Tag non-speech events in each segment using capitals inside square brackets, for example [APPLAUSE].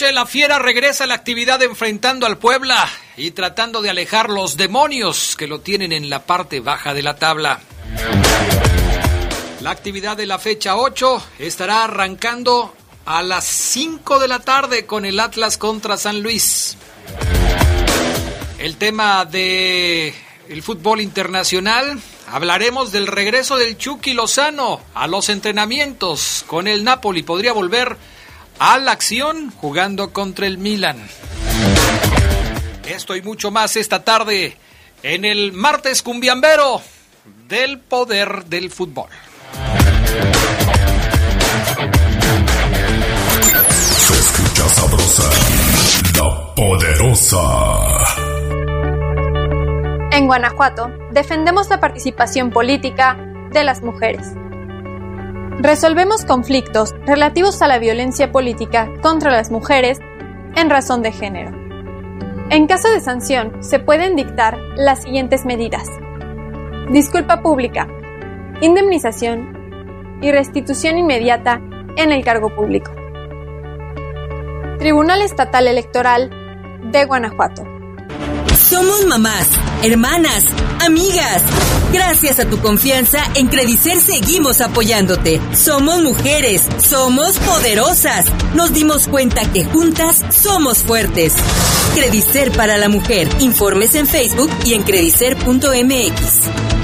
La fiera regresa a la actividad enfrentando al Puebla y tratando de alejar los demonios que lo tienen en la parte baja de la tabla. La actividad de la fecha 8 estará arrancando a las 5 de la tarde con el Atlas contra San Luis. El tema de el fútbol internacional, hablaremos del regreso del Chucky Lozano a los entrenamientos con el Napoli. Podría volver a la acción jugando contra el Milan. Esto y mucho más esta tarde en el martes cumbiambero del poder del fútbol. Se escucha sabrosa, la poderosa. En Guanajuato, defendemos la participación política de las mujeres. Resolvemos conflictos relativos a la violencia política contra las mujeres en razón de género. En caso de sanción, se pueden dictar las siguientes medidas. Disculpa pública, indemnización y restitución inmediata en el cargo público. Tribunal Estatal Electoral de Guanajuato. Somos mamás, hermanas, amigas. Gracias a tu confianza, en Credicer seguimos apoyándote. Somos mujeres, somos poderosas. Nos dimos cuenta que juntas somos fuertes. Credicer para la mujer. Informes en Facebook y en credicer.mx.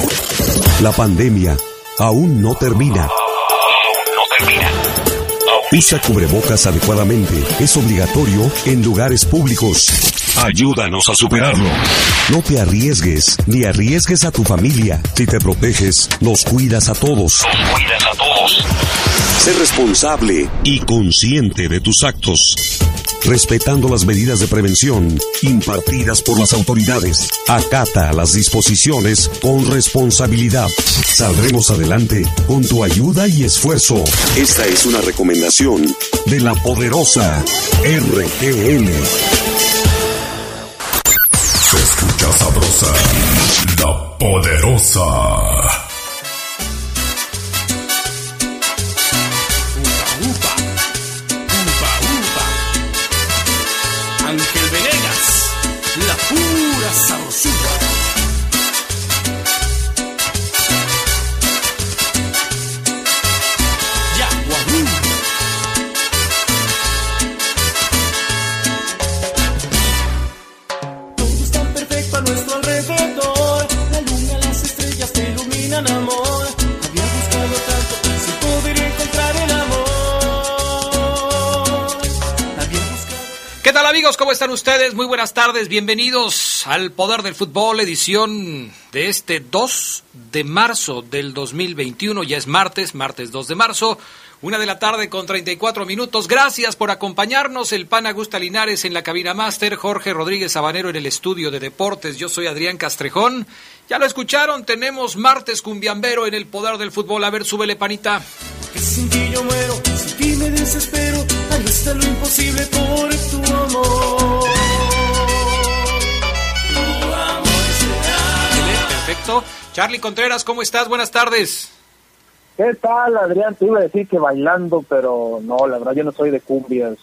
La pandemia aún no termina. Usa cubrebocas adecuadamente. Es obligatorio en lugares públicos. Ayúdanos a superarlo. No te arriesgues, ni arriesgues a tu familia. Si te proteges, nos cuidas a todos. Nos cuidas a todos. Sé responsable y consciente de tus actos respetando las medidas de prevención impartidas por las autoridades. Acata las disposiciones con responsabilidad. Saldremos adelante con tu ayuda y esfuerzo. Esta es una recomendación de la poderosa RTN. Se escucha sabrosa, la poderosa. ¿Cómo están ustedes? Muy buenas tardes, bienvenidos al Poder del Fútbol, edición de este 2 de marzo del 2021, ya es martes, martes 2 de marzo, una de la tarde con 34 minutos. Gracias por acompañarnos, el pan Augusta Linares en la cabina máster, Jorge Rodríguez Sabanero en el estudio de deportes, yo soy Adrián Castrejón. Ya lo escucharon, tenemos martes cumbiambero en el Poder del Fútbol. A ver, súbele panita. Que muero, me desespero, ahí está lo imposible por tu amor. Tu amor será. Perfecto. Charlie Contreras, ¿cómo estás? Buenas tardes. ¿Qué tal, Adrián? Te iba a decir que bailando, pero no, la verdad yo no soy de cumbias.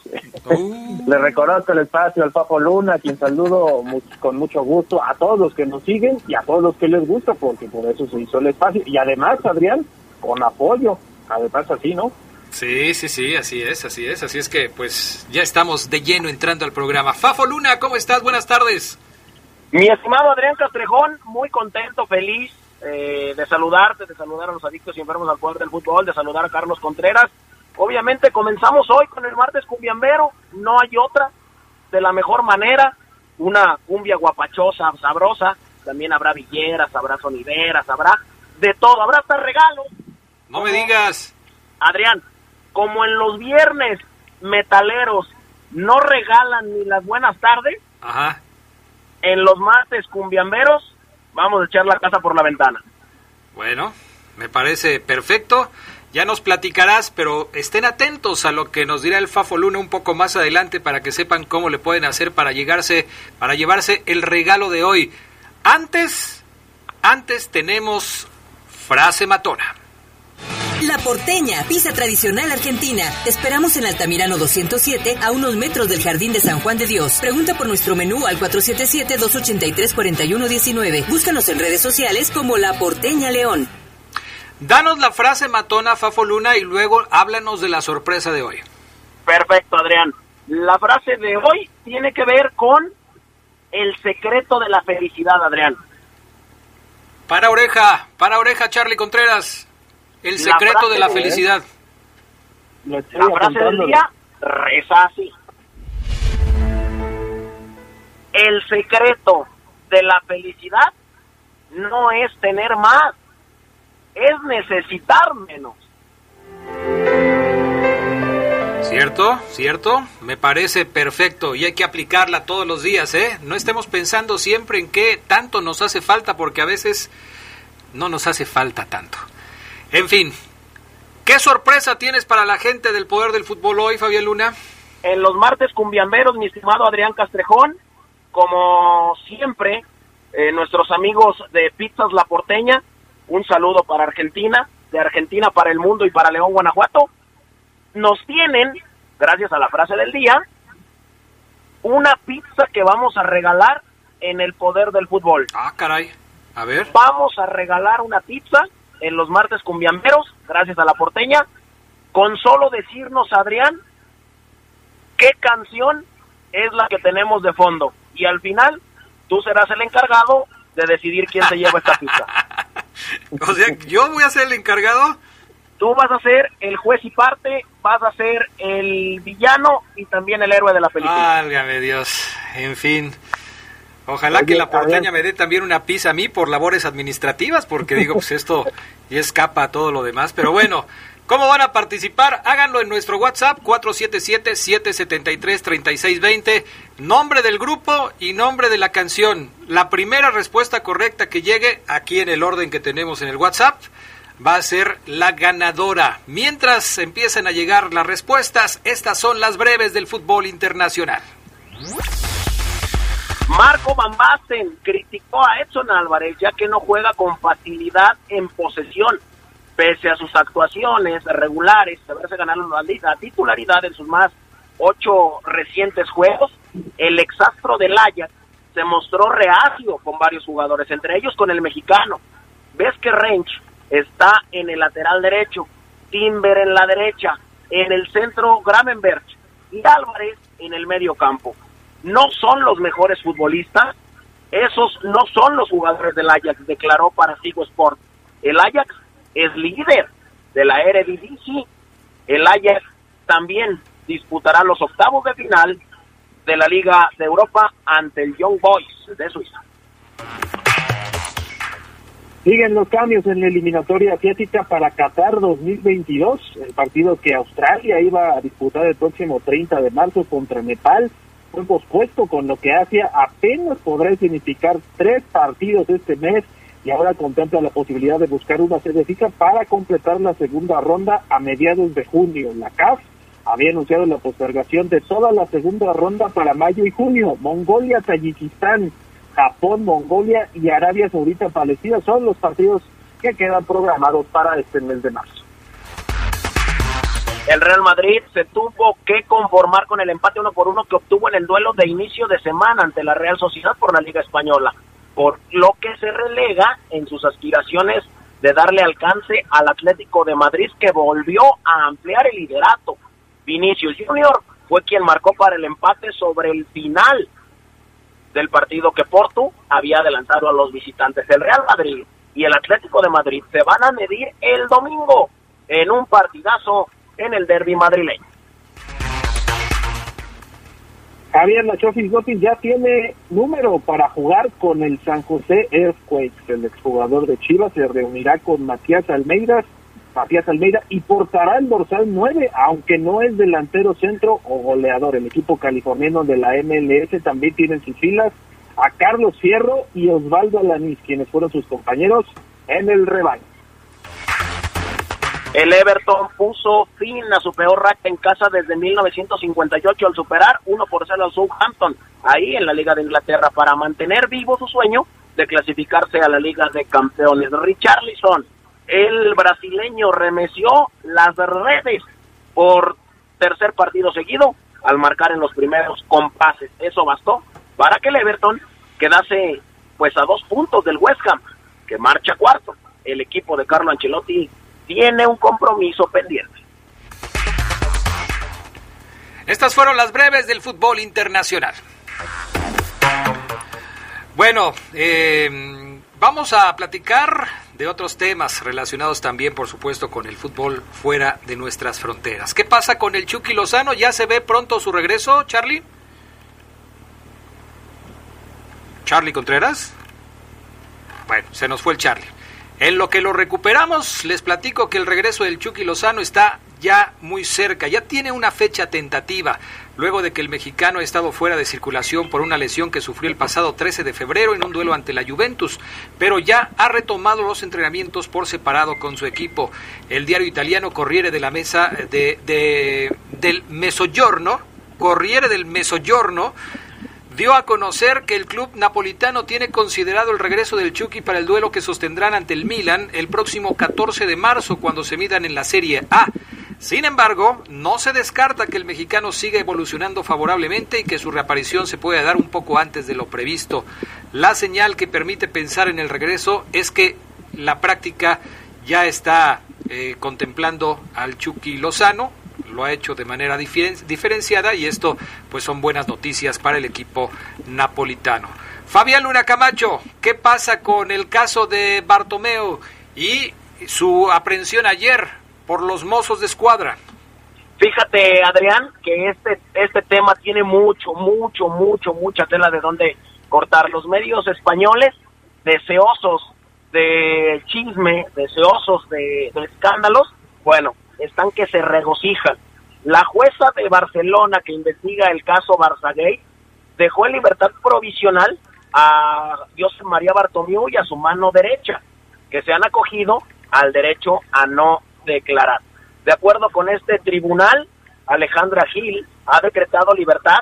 Uh. [LAUGHS] Le reconozco el espacio al Papo Luna, a quien saludo con mucho gusto a todos los que nos siguen y a todos los que les gusta, porque por eso se hizo el espacio. Y además, Adrián, con apoyo, además así, ¿no? Sí, sí, sí, así es, así es, así es que pues ya estamos de lleno entrando al programa. Fafo Luna, ¿cómo estás? Buenas tardes. Mi estimado Adrián Castrejón, muy contento, feliz eh, de saludarte, de saludar a los adictos y enfermos al poder del fútbol, de saludar a Carlos Contreras. Obviamente comenzamos hoy con el martes cumbiambero, no hay otra, de la mejor manera, una cumbia guapachosa, sabrosa, también habrá villeras, habrá sonideras, habrá de todo, habrá hasta regalos. No me digas. Adrián, como en los viernes metaleros no regalan ni las buenas tardes, Ajá. en los martes cumbiamberos vamos a echar la casa por la ventana. Bueno, me parece perfecto. Ya nos platicarás, pero estén atentos a lo que nos dirá el Fafo Luna un poco más adelante para que sepan cómo le pueden hacer para llegarse, para llevarse el regalo de hoy. Antes, antes tenemos frase matona. La Porteña, pizza tradicional argentina. Te esperamos en Altamirano 207, a unos metros del Jardín de San Juan de Dios. Pregunta por nuestro menú al 477-283-4119. Búscanos en redes sociales como La Porteña León. Danos la frase matona, Fafo Luna, y luego háblanos de la sorpresa de hoy. Perfecto, Adrián. La frase de hoy tiene que ver con el secreto de la felicidad, Adrián. Para oreja, para oreja, Charlie Contreras. El secreto de la felicidad. La frase del día reza así. El secreto de la felicidad no es tener más, es necesitar menos. ¿Cierto? ¿Cierto? Me parece perfecto y hay que aplicarla todos los días, ¿eh? No estemos pensando siempre en qué tanto nos hace falta porque a veces no nos hace falta tanto. En fin, ¿qué sorpresa tienes para la gente del poder del fútbol hoy, Fabián Luna? En los martes cumbiamberos, mi estimado Adrián Castrejón, como siempre, eh, nuestros amigos de Pizzas La Porteña, un saludo para Argentina, de Argentina para el mundo y para León, Guanajuato, nos tienen, gracias a la frase del día, una pizza que vamos a regalar en el poder del fútbol. Ah, caray. A ver. Vamos a regalar una pizza en los martes cumbiamberos, gracias a la porteña, con solo decirnos, Adrián, qué canción es la que tenemos de fondo. Y al final, tú serás el encargado de decidir quién se lleva esta pizza. [LAUGHS] O sea, yo voy a ser el encargado. Tú vas a ser el juez y parte, vas a ser el villano y también el héroe de la película. Válgame Dios. En fin. Ojalá Oye, que la porteña me dé también una pizza a mí por labores administrativas, porque digo, pues esto ya escapa a todo lo demás. Pero bueno, ¿cómo van a participar? Háganlo en nuestro WhatsApp 477-773-3620. Nombre del grupo y nombre de la canción. La primera respuesta correcta que llegue aquí en el orden que tenemos en el WhatsApp va a ser la ganadora. Mientras empiezan a llegar las respuestas, estas son las breves del fútbol internacional. Marco Van Basten criticó a Edson Álvarez ya que no juega con facilidad en posesión. Pese a sus actuaciones regulares, haberse ganado la, titularidad en sus más ocho recientes juegos, el exastro del Ajax se mostró reacio con varios jugadores, entre ellos con el mexicano. Ves que Rench está en el lateral derecho, Timber en la derecha, en el centro Gravenberch y Álvarez en el medio campo. No son los mejores futbolistas, esos no son los jugadores del Ajax, declaró para Sigo Sport. El Ajax es líder de la Eredivisie. El Ajax también disputará los octavos de final de la Liga de Europa ante el Young Boys de Suiza. Siguen los cambios en la eliminatoria asiática para Qatar 2022, el partido que Australia iba a disputar el próximo 30 de marzo contra Nepal fue pospuesto, con lo que Asia apenas podrá significar tres partidos este mes y ahora contempla la posibilidad de buscar una sede fija para completar la segunda ronda a mediados de junio. La CAF había anunciado la postergación de toda la segunda ronda para mayo y junio. Mongolia, Tayikistán, Japón, Mongolia y Arabia Saudita Palestina son los partidos que quedan programados para este mes de marzo. El Real Madrid se tuvo que conformar con el empate uno por uno que obtuvo en el duelo de inicio de semana ante la Real Sociedad por la Liga Española, por lo que se relega en sus aspiraciones de darle alcance al Atlético de Madrid que volvió a ampliar el liderato. Vinicius Junior fue quien marcó para el empate sobre el final del partido que Porto había adelantado a los visitantes. El Real Madrid y el Atlético de Madrid se van a medir el domingo en un partidazo en el derby madrileño. Javier Nachofis López ya tiene número para jugar con el San José Earthquakes. El exjugador de Chivas se reunirá con Matías Almeida, Matías Almeida y portará el dorsal 9, aunque no es delantero centro o goleador. El equipo californiano de la MLS también tiene en sus filas a Carlos Fierro y Osvaldo Alanís, quienes fueron sus compañeros en el rebaño. El Everton puso fin a su peor racha en casa desde 1958 al superar 1 por 0 al Southampton, ahí en la Liga de Inglaterra, para mantener vivo su sueño de clasificarse a la Liga de Campeones. Richarlison, el brasileño, remeció las redes por tercer partido seguido al marcar en los primeros compases. Eso bastó para que el Everton quedase pues a dos puntos del West Ham, que marcha cuarto. El equipo de Carlo Ancelotti tiene un compromiso pendiente. Estas fueron las breves del fútbol internacional. Bueno, eh, vamos a platicar de otros temas relacionados también, por supuesto, con el fútbol fuera de nuestras fronteras. ¿Qué pasa con el Chucky Lozano? ¿Ya se ve pronto su regreso, Charlie? ¿Charlie Contreras? Bueno, se nos fue el Charlie. En lo que lo recuperamos, les platico que el regreso del Chucky Lozano está ya muy cerca, ya tiene una fecha tentativa, luego de que el mexicano ha estado fuera de circulación por una lesión que sufrió el pasado 13 de febrero en un duelo ante la Juventus, pero ya ha retomado los entrenamientos por separado con su equipo. El diario italiano Corriere de la Mesa de, de del Mezzogiorno, Corriere del Mezzogiorno, dio a conocer que el club napolitano tiene considerado el regreso del Chucky para el duelo que sostendrán ante el Milan el próximo 14 de marzo cuando se midan en la Serie A. Sin embargo, no se descarta que el mexicano siga evolucionando favorablemente y que su reaparición se pueda dar un poco antes de lo previsto. La señal que permite pensar en el regreso es que la práctica ya está eh, contemplando al Chucky Lozano, lo ha hecho de manera diferenciada y esto pues son buenas noticias para el equipo napolitano. Fabián Luna Camacho, ¿qué pasa con el caso de Bartomeo y su aprehensión ayer por los mozos de escuadra? Fíjate, Adrián, que este, este tema tiene mucho, mucho, mucho, mucha tela de donde cortar. Los medios españoles, deseosos de chisme, deseosos de, de escándalos, bueno, están que se regocijan. La jueza de Barcelona que investiga el caso Barzagay dejó en libertad provisional a José María Bartomeu y a su mano derecha, que se han acogido al derecho a no declarar. De acuerdo con este tribunal, Alejandra Gil ha decretado libertad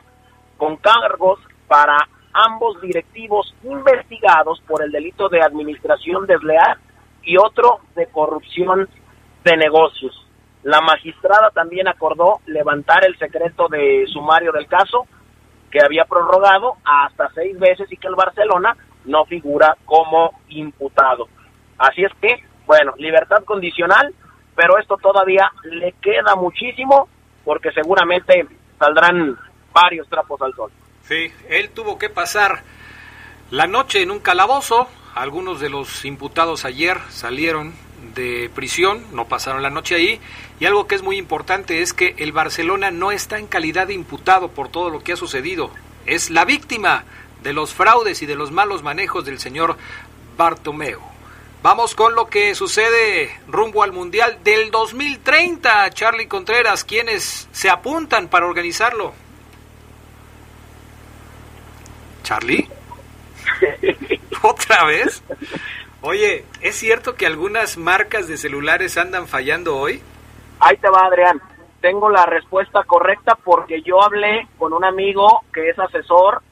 con cargos para ambos directivos investigados por el delito de administración desleal y otro de corrupción de negocios. La magistrada también acordó levantar el secreto de sumario del caso, que había prorrogado hasta seis veces y que el Barcelona no figura como imputado. Así es que, bueno, libertad condicional, pero esto todavía le queda muchísimo porque seguramente saldrán varios trapos al sol. Sí, él tuvo que pasar la noche en un calabozo. Algunos de los imputados ayer salieron de prisión, no pasaron la noche ahí, y algo que es muy importante es que el Barcelona no está en calidad de imputado por todo lo que ha sucedido, es la víctima de los fraudes y de los malos manejos del señor Bartomeu. Vamos con lo que sucede rumbo al Mundial del 2030, Charlie Contreras, quienes se apuntan para organizarlo. Charlie, [LAUGHS] ¿otra vez? Oye, ¿es cierto que algunas marcas de celulares andan fallando hoy? Ahí te va, Adrián. Tengo la respuesta correcta porque yo hablé con un amigo que es asesor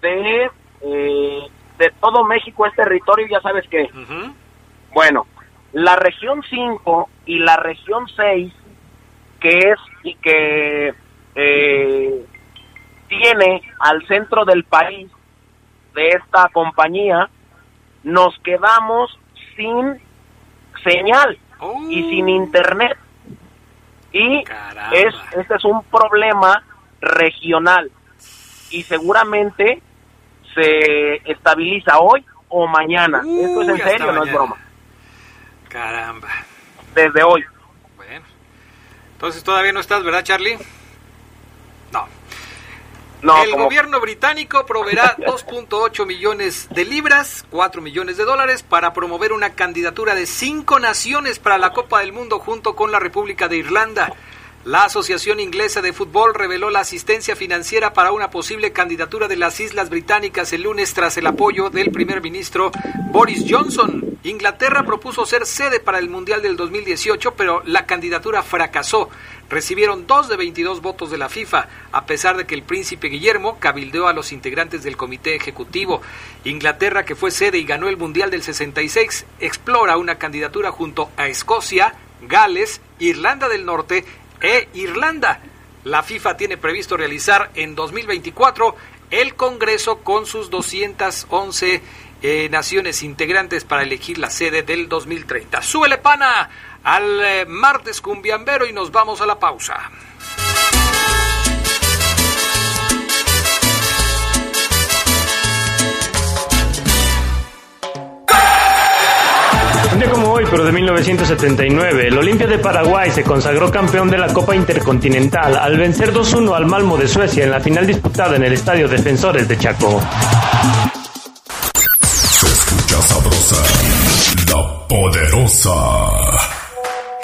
de, eh, de todo México, es territorio, ya sabes qué. Bueno, la región 5 y la región 6, que es y que eh, tiene al centro del país de esta compañía, nos quedamos sin señal y sin Oh. internet. Y es, este es un problema regional. Y seguramente se estabiliza hoy o mañana. Esto es en serio, no es broma. Caramba. Desde hoy. Bueno. Entonces todavía no estás, ¿verdad, Charlie? No. No, el como- gobierno británico proveerá [LAUGHS] 2.8 millones de libras, 4 millones de dólares, para promover una candidatura de cinco naciones para la Copa del Mundo junto con la República de Irlanda. La Asociación Inglesa de Fútbol reveló la asistencia financiera para una posible candidatura de las Islas Británicas el lunes tras el apoyo del primer ministro Boris Johnson. Inglaterra propuso ser sede para el Mundial del 2018, pero la candidatura fracasó. Recibieron dos de 22 votos de la FIFA, a pesar de que el príncipe Guillermo cabildeó a los integrantes del comité ejecutivo. Inglaterra, que fue sede y ganó el Mundial del 66, explora una candidatura junto a Escocia, Gales, Irlanda del Norte e Irlanda. La FIFA tiene previsto realizar en 2024 el Congreso con sus 211 eh, naciones integrantes para elegir la sede del 2030. Súbele pana al eh, martes cumbiambero y nos vamos a la pausa. Un día como hoy, pero de 1979, el Olimpia de Paraguay se consagró campeón de la Copa Intercontinental al vencer 2-1 al Malmo de Suecia en la final disputada en el Estadio Defensores de Chaco. Se escucha sabrosa, la poderosa.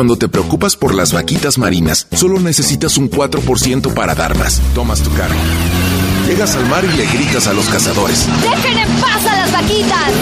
Cuando te preocupas por las vaquitas marinas, solo necesitas un 4% para darlas. Tomas tu carga. Llegas al mar y le gritas a los cazadores. ¡Dejen en paz a las vaquitas!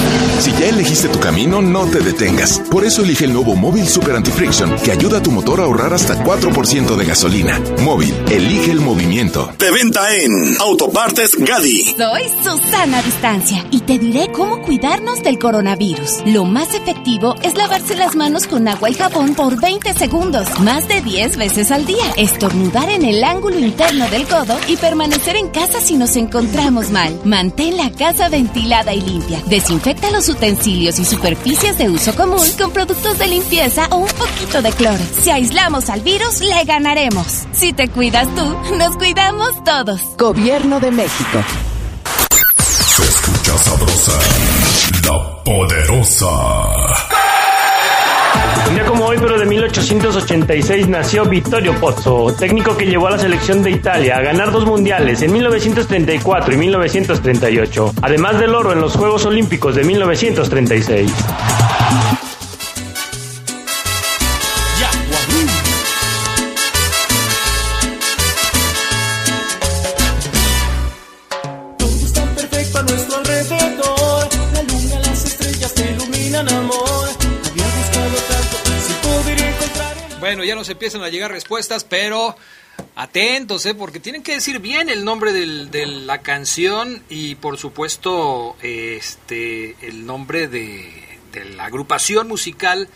Si ya elegiste tu camino, no te detengas. Por eso elige el nuevo Móvil Super Anti-Friction, que ayuda a tu motor a ahorrar hasta 4% de gasolina. Móvil, elige el movimiento. De venta en Autopartes Gadi. Soy Susana Distancia y te diré cómo cuidarnos del coronavirus. Lo más efectivo es lavarse las manos con agua y jabón por 20 segundos, más de 10 veces al día. Estornudar en el ángulo interno del codo y permanecer en casa si nos encontramos mal. Mantén la casa ventilada y limpia. Desinfecta los utensilios y superficies de uso común con productos de limpieza o un poquito de cloro. Si aislamos al virus, le ganaremos. Si te cuidas tú, nos cuidamos todos. Gobierno de México. Se escucha sabrosa, la poderosa. Un día como hoy, pero de 1886, nació Vittorio Pozzo, técnico que llevó a la selección de Italia a ganar dos mundiales en 1934 y 1938, además del oro en los Juegos Olímpicos de 1936. Ya nos empiezan a llegar respuestas, pero atentos, ¿eh? porque tienen que decir bien el nombre del- de la canción y por supuesto este el nombre de, de la agrupación musical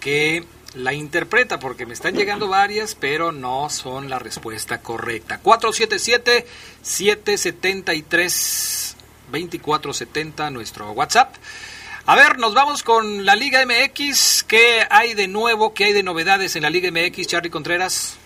que la interpreta, porque me están llegando varias, pero no son la respuesta correcta. 477-773-2470, nuestro WhatsApp. A ver, nos vamos con la Liga MX. ¿Qué hay de nuevo? ¿Qué hay de novedades en la Liga MX, Charlie Contreras?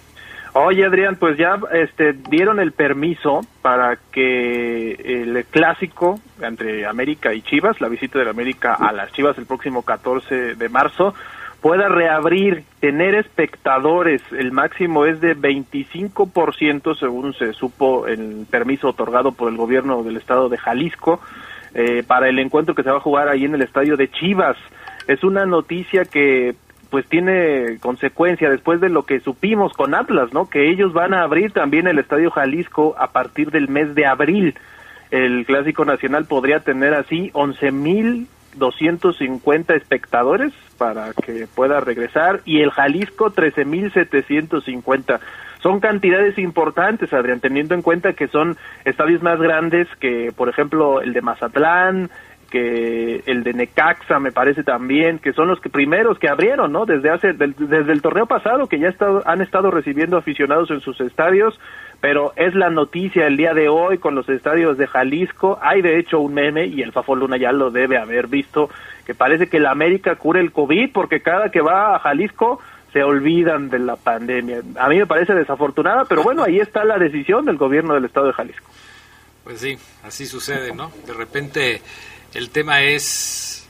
Oye, Adrián, pues ya este, dieron el permiso para que el clásico entre América y Chivas, la visita de la América a las Chivas el próximo 14 de marzo, pueda reabrir, tener espectadores. El máximo es de 25%, según se supo el permiso otorgado por el gobierno del estado de Jalisco, eh, para el encuentro que se va a jugar ahí en el estadio de Chivas. Es una noticia que pues tiene consecuencia después de lo que supimos con Atlas, ¿no? Que ellos van a abrir también el Estadio Jalisco a partir del mes de abril. El Clásico Nacional podría tener así 11.250 espectadores para que pueda regresar y el Jalisco 13.750. son cantidades importantes, Adrián, teniendo en cuenta que son estadios más grandes que, por ejemplo, el de Mazatlán, que el de Necaxa me parece también, que son los que primeros que abrieron, ¿no? Desde hace desde el torneo pasado que ya han estado recibiendo aficionados en sus estadios, pero es la noticia el día de hoy con los estadios de Jalisco. Hay de hecho un meme y el Fafo Luna ya lo debe haber visto que parece que la América cura el COVID porque cada que va a Jalisco se olvidan de la pandemia. A mí me parece desafortunada, pero bueno, ahí está la decisión del gobierno del estado de Jalisco. Pues sí, así sucede, ¿no? De repente el tema es,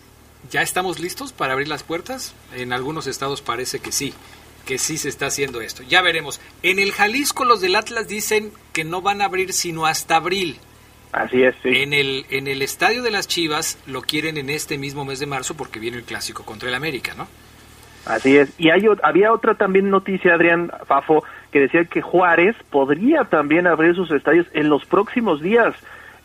¿ya estamos listos para abrir las puertas? En algunos estados parece que sí, que sí se está haciendo esto. Ya veremos. En el Jalisco los del Atlas dicen que no van a abrir sino hasta abril. Así es, sí. En el, en el estadio de las Chivas lo quieren en este mismo mes de marzo porque viene el clásico contra el América, ¿no? Así es. Y hay, había otra también noticia, Adrián Fafo, que decía que Juárez podría también abrir sus estadios en los próximos días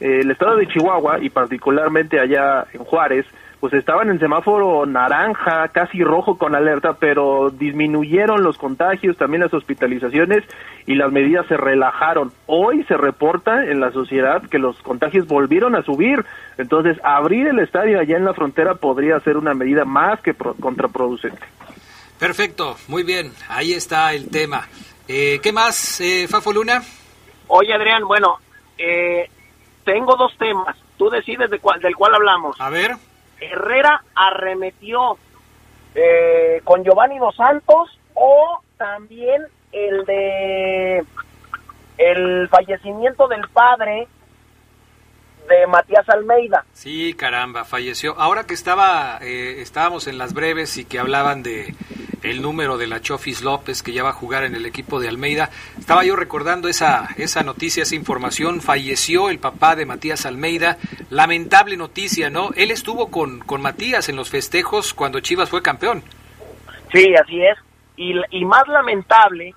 el estado de Chihuahua y particularmente allá en Juárez, pues estaban en semáforo naranja, casi rojo con alerta, pero disminuyeron los contagios, también las hospitalizaciones y las medidas se relajaron. Hoy se reporta en la sociedad que los contagios volvieron a subir, entonces abrir el estadio allá en la frontera podría ser una medida más que contraproducente. Perfecto, muy bien, ahí está el tema. Eh, ¿Qué más, eh, Fafo Luna? Oye, Adrián, bueno, eh, tengo dos temas. Tú decides de cuál, del cual hablamos. A ver. Herrera arremetió eh, con Giovanni Dos Santos o también el de el fallecimiento del padre de Matías Almeida. Sí, caramba, falleció. Ahora que estaba, eh, estábamos en las breves y que hablaban de el número de la Chofis López que ya va a jugar en el equipo de Almeida, estaba yo recordando esa, esa noticia, esa información. Falleció el papá de Matías Almeida. Lamentable noticia, ¿no? Él estuvo con, con Matías en los festejos cuando Chivas fue campeón. Sí, así es. Y, y más lamentable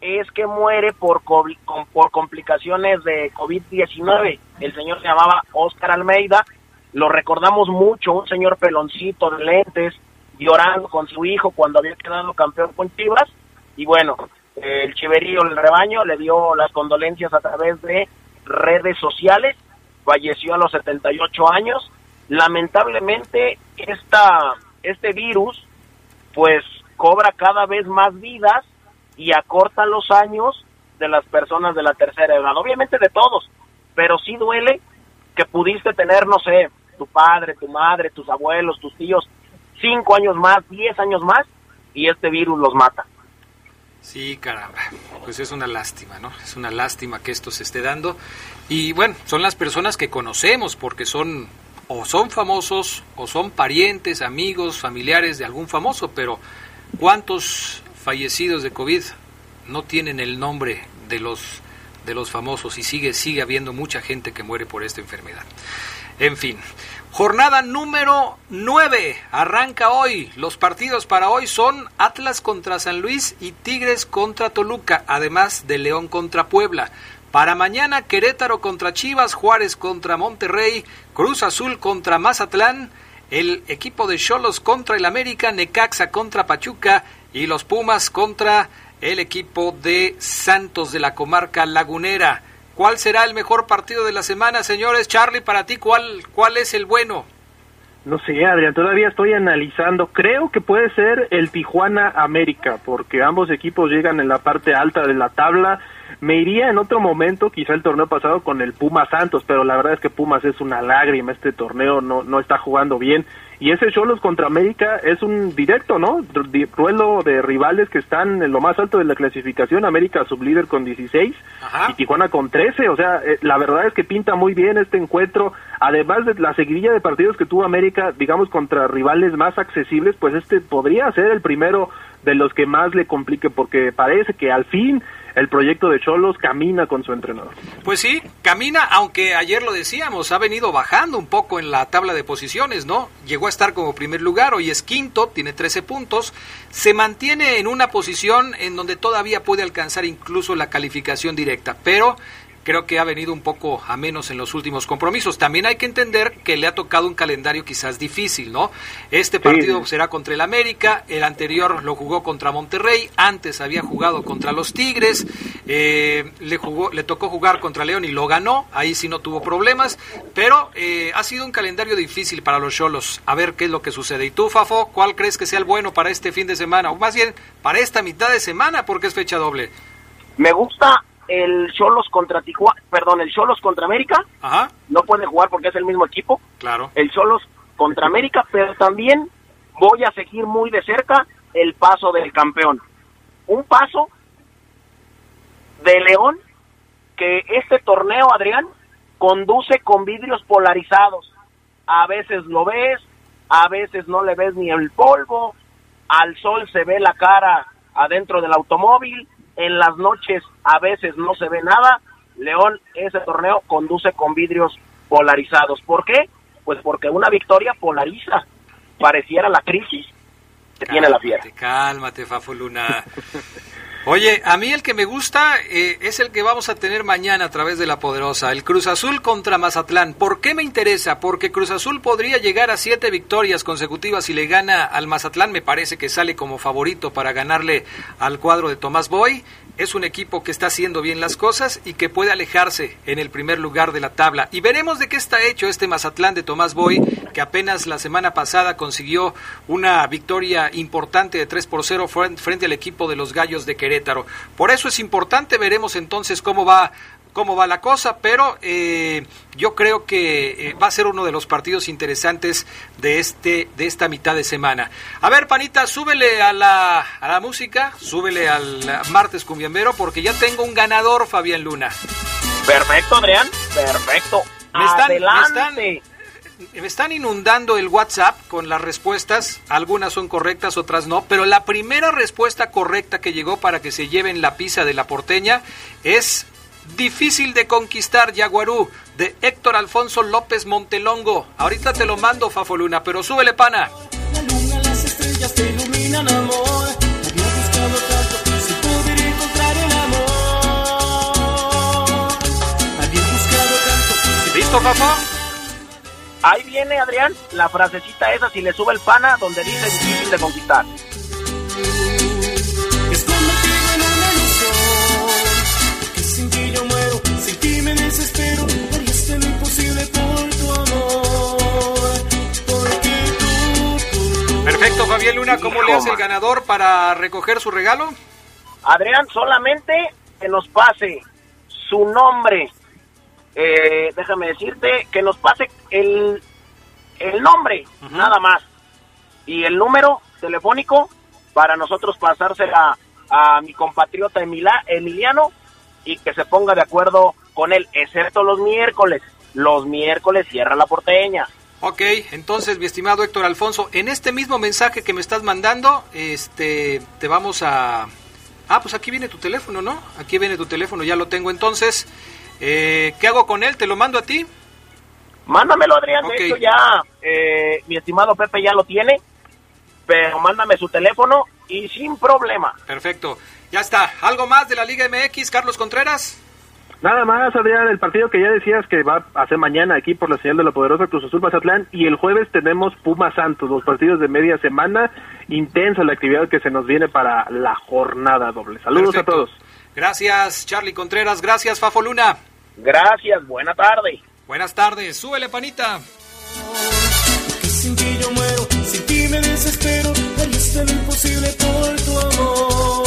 es que muere por, por complicaciones de COVID-19. El señor se llamaba Oscar Almeida, lo recordamos mucho, un señor peloncito de lentes, llorando con su hijo cuando había quedado campeón con Chivas. Y bueno, el chiverío, el rebaño, le dio las condolencias a través de redes sociales. Falleció a los 78 años. Lamentablemente, esta, este virus, pues cobra cada vez más vidas y acorta los años de las personas de la tercera edad. Obviamente de todos, pero sí duele que pudiste tener, no sé, tu padre, tu madre, tus abuelos, tus tíos, cinco años más, diez años más, y este virus los mata. Sí, caramba, pues es una lástima, ¿no? Es una lástima que esto se esté dando. Y bueno, son las personas que conocemos porque son o son famosos o son parientes, amigos, familiares de algún famoso, pero ¿cuántos fallecidos de COVID no tienen el nombre de los de los famosos y sigue sigue habiendo mucha gente que muere por esta enfermedad. En fin, jornada número 9 arranca hoy. Los partidos para hoy son Atlas contra San Luis y Tigres contra Toluca, además de León contra Puebla. Para mañana Querétaro contra Chivas, Juárez contra Monterrey, Cruz Azul contra Mazatlán, el equipo de Cholos contra el América, Necaxa contra Pachuca y los Pumas contra el equipo de Santos de la comarca lagunera. ¿Cuál será el mejor partido de la semana, señores? Charlie, para ti, ¿cuál, cuál es el bueno? No sé, Adrián, todavía estoy analizando. Creo que puede ser el Tijuana América, porque ambos equipos llegan en la parte alta de la tabla. Me iría en otro momento, quizá el torneo pasado, con el Pumas Santos, pero la verdad es que Pumas es una lágrima. Este torneo no, no está jugando bien. Y ese Cholos contra América es un directo, ¿no? Duelo de rivales que están en lo más alto de la clasificación. América sublíder con 16 y Tijuana con 13. O sea, eh, la verdad es que pinta muy bien este encuentro. Además de la seguidilla de partidos que tuvo América, digamos, contra rivales más accesibles, pues este podría ser el primero de los que más le complique, porque parece que al fin el proyecto de Cholos camina con su entrenador. Pues sí, camina, aunque ayer lo decíamos, ha venido bajando un poco en la tabla de posiciones, ¿no? Llegó a estar como primer lugar, hoy es quinto, tiene 13 puntos, se mantiene en una posición en donde todavía puede alcanzar incluso la calificación directa, pero creo que ha venido un poco a menos en los últimos compromisos. También hay que entender que le ha tocado un calendario quizás difícil, ¿no? Este partido será contra el América, el anterior lo jugó contra Monterrey, antes había jugado contra los Tigres, eh, le, jugó, le tocó jugar contra León y lo ganó, ahí sí no tuvo problemas, pero eh, ha sido un calendario difícil para los Cholos. A ver qué es lo que sucede. ¿Y tú, Fafo, cuál crees que sea el bueno para este fin de semana? O más bien, para esta mitad de semana, porque es fecha doble. Me gusta el Cholos contra Tijuana, perdón, el Cholos contra América. Ajá. No puede jugar porque es el mismo equipo. Claro. El Cholos contra América, pero también voy a seguir muy de cerca el paso del campeón. Un paso de León que este torneo, Adrián, conduce con vidrios polarizados. A veces lo ves, a veces no le ves ni el polvo, al sol se ve la cara adentro del automóvil, en las noches a veces no se ve nada. León, ese torneo conduce con vidrios polarizados. ¿Por qué? Pues porque una victoria polariza. Pareciera la crisis que tiene la fiera. Cálmate, Fafo Luna. [LAUGHS] Oye, a mí el que me gusta eh, es el que vamos a tener mañana a través de la Poderosa, el Cruz Azul contra Mazatlán. ¿Por qué me interesa? Porque Cruz Azul podría llegar a siete victorias consecutivas y le gana al Mazatlán. Me parece que sale como favorito para ganarle al cuadro de Tomás Boy es un equipo que está haciendo bien las cosas y que puede alejarse en el primer lugar de la tabla. Y veremos de qué está hecho este Mazatlán de Tomás Boy, que apenas la semana pasada consiguió una victoria importante de 3 por 0 frente al equipo de los Gallos de Querétaro. Por eso es importante, veremos entonces cómo va cómo va la cosa, pero eh, yo creo que eh, va a ser uno de los partidos interesantes de este de esta mitad de semana. A ver, panita, súbele a la, a la música, súbele al martes cumbiambero, porque ya tengo un ganador, Fabián Luna. Perfecto, Adrián, perfecto. Me están, me Adelante. están, me están inundando el WhatsApp con las respuestas, algunas son correctas, otras no, pero la primera respuesta correcta que llegó para que se lleven la pizza de la porteña es Difícil de conquistar, Yaguarú, de Héctor Alfonso López Montelongo. Ahorita te lo mando, Fafoluna, pero súbele, pana. La luna, las estrellas te iluminan, amor. Había buscado tanto sin poder encontrar el amor. Había buscado tanto. ¿Listo, Fafo? Ahí viene, Adrián, la frasecita esa, si le sube el pana, donde dice difícil de conquistar. Luna, ¿cómo le hace el ganador para recoger su regalo? Adrián, solamente que nos pase su nombre. Eh, déjame decirte que nos pase el, el nombre, nada más. Y el número telefónico para nosotros pasársela a mi compatriota Emila- Emiliano y que se ponga de acuerdo con él, excepto los miércoles. Los miércoles cierra la porteña. Ok, entonces, mi estimado Héctor Alfonso, en este mismo mensaje que me estás mandando, este, te vamos a... Ah, pues aquí viene tu teléfono, ¿no? Aquí viene tu teléfono, ya lo tengo entonces. Eh, ¿Qué hago con él? ¿Te lo mando a ti? Mándamelo, Adrián. Ok. De hecho, ya eh, mi estimado Pepe ya lo tiene. Pero mándame su teléfono y sin problema. Perfecto. Ya está. ¿Algo más de la Liga MX, Carlos Contreras? Nada más, Adrián, el partido que ya decías que va a ser mañana aquí por la señal de la poderosa Cruz Azul Mazatlán y el jueves tenemos Puma Santos, los partidos de media semana, intensa la actividad que se nos viene para la jornada doble. Saludos Perfecto. a todos. Gracias, Charlie Contreras. Gracias, Fafo Luna. Gracias, buena tarde. Buenas tardes. Súbele, panita. Que sin ti yo muero, sin ti me desespero. Imposible por tu amor.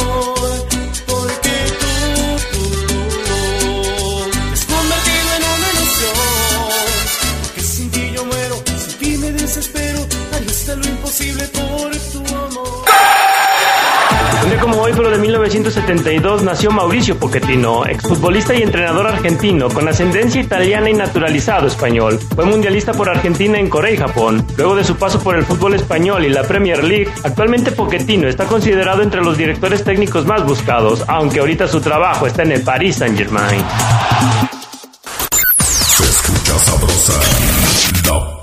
1972, nació Mauricio Pochettino, exfutbolista y entrenador argentino con ascendencia italiana y naturalizado español. Fue mundialista por Argentina en Corea y Japón. Luego de su paso por el fútbol español y la Premier League, actualmente Pochettino está considerado entre los directores técnicos más buscados, aunque ahorita su trabajo está en el Paris Saint-Germain.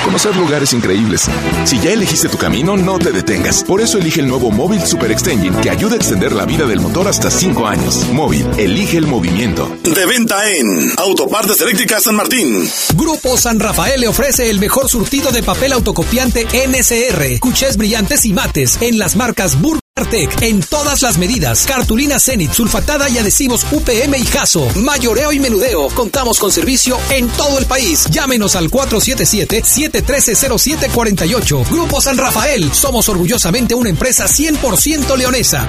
Para conocer lugares increíbles. Si ya elegiste tu camino, no te detengas. Por eso elige el nuevo Móvil Super Extension que ayuda a extender la vida del motor hasta 5 años. Móvil, elige el movimiento. De venta en Autopartes Eléctricas San Martín. Grupo San Rafael le ofrece el mejor surtido de papel autocopiante NSR, cuchés brillantes y mates en las marcas Burger Tech en todas las medidas. Cartulina Zenit, sulfatada y adhesivos UPM y Jaso. Mayoreo y menudeo. Contamos con servicio en todo el país. Llámenos al 477-713-0748. Grupo San Rafael. Somos orgullosamente una empresa 100% leonesa.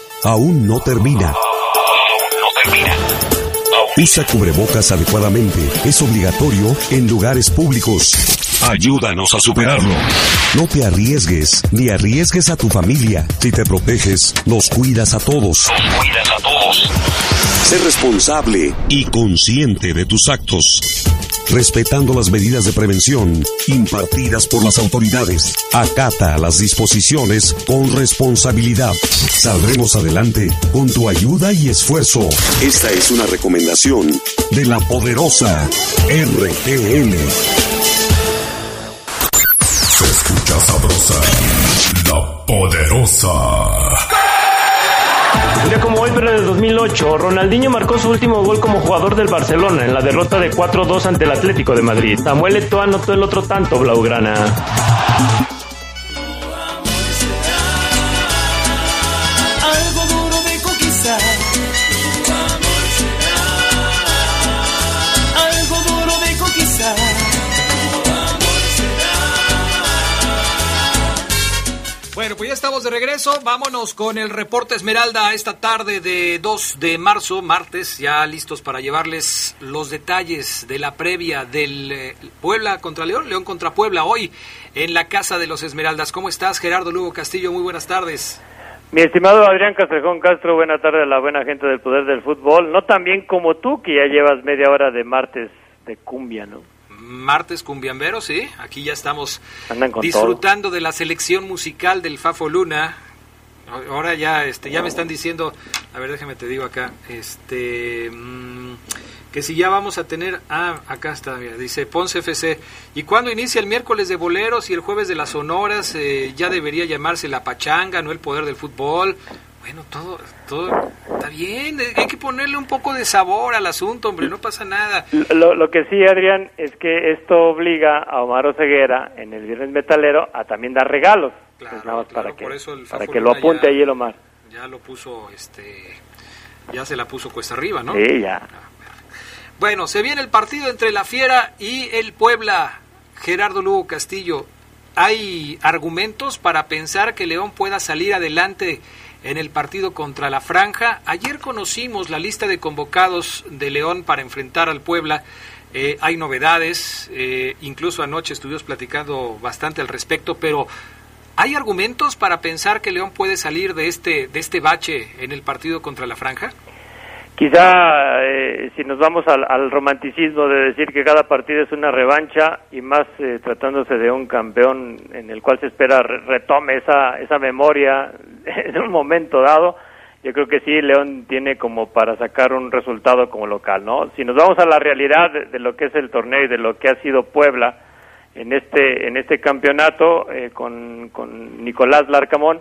aún no termina. Usa cubrebocas adecuadamente. Es obligatorio en lugares públicos. Ayúdanos a superarlo. No te arriesgues, ni arriesgues a tu familia. Si te proteges, nos cuidas a todos. Cuidas a todos. Sé responsable y consciente de tus actos. Respetando las medidas de prevención impartidas por las autoridades. Acata las disposiciones con responsabilidad. Saldremos adelante con tu ayuda y esfuerzo. Esta es una recomendación de la poderosa RTL. Se escucha sabrosa, la poderosa. Un como hoy, pero de 2008, Ronaldinho marcó su último gol como jugador del Barcelona en la derrota de 4-2 ante el Atlético de Madrid. Samuel Eto'o anotó el otro tanto, Blaugrana. Pues ya estamos de regreso. Vámonos con el reporte Esmeralda esta tarde de 2 de marzo, martes, ya listos para llevarles los detalles de la previa del eh, Puebla contra León, León contra Puebla, hoy en la Casa de los Esmeraldas. ¿Cómo estás, Gerardo Lugo Castillo? Muy buenas tardes. Mi estimado Adrián Castrejón Castro, buena tarde a la buena gente del poder del fútbol. No tan bien como tú, que ya llevas media hora de martes de cumbia, ¿no? Martes cumbiambero, sí. Aquí ya estamos disfrutando de la selección musical del Fafo Luna. Ahora ya, este, ya me están diciendo, a ver, déjame te digo acá, este, mm, que si ya vamos a tener, ah, acá está, mira, dice Ponce FC. ¿Y cuándo inicia el miércoles de boleros y el jueves de las sonoras? Eh, ya debería llamarse la pachanga, no el poder del fútbol. Bueno, todo, todo está bien, eh, hay que ponerle un poco de sabor al asunto, hombre, no pasa nada. Lo, lo que sí, Adrián, es que esto obliga a Omar Oseguera en el Viernes Metalero a también dar regalos. Pues nada más para que, por eso el para que lo apunte ya- ahí el Omar. Ya lo puso, este, ya se la puso cuesta arriba, ¿no? Sí, ya. Bueno, se viene el partido entre la Fiera y el Puebla. Gerardo Lugo Castillo, ¿hay argumentos para pensar que León pueda salir adelante en el partido contra la Franja? Ayer conocimos la lista de convocados de León para enfrentar al Puebla. Eh, hay novedades, eh, incluso anoche estuvimos platicando bastante al respecto, pero ¿hay argumentos para pensar que León puede salir de este, de este bache en el partido contra la Franja? Quizá eh, si nos vamos al, al romanticismo de decir que cada partido es una revancha y más eh, tratándose de un campeón en el cual se espera re- retome esa, esa memoria [LAUGHS] en un momento dado, yo creo que sí, León tiene como para sacar un resultado como local, ¿no? Si nos vamos a la realidad de, de lo que es el torneo y de lo que ha sido Puebla en este, en este campeonato eh, con, con Nicolás Larcamón,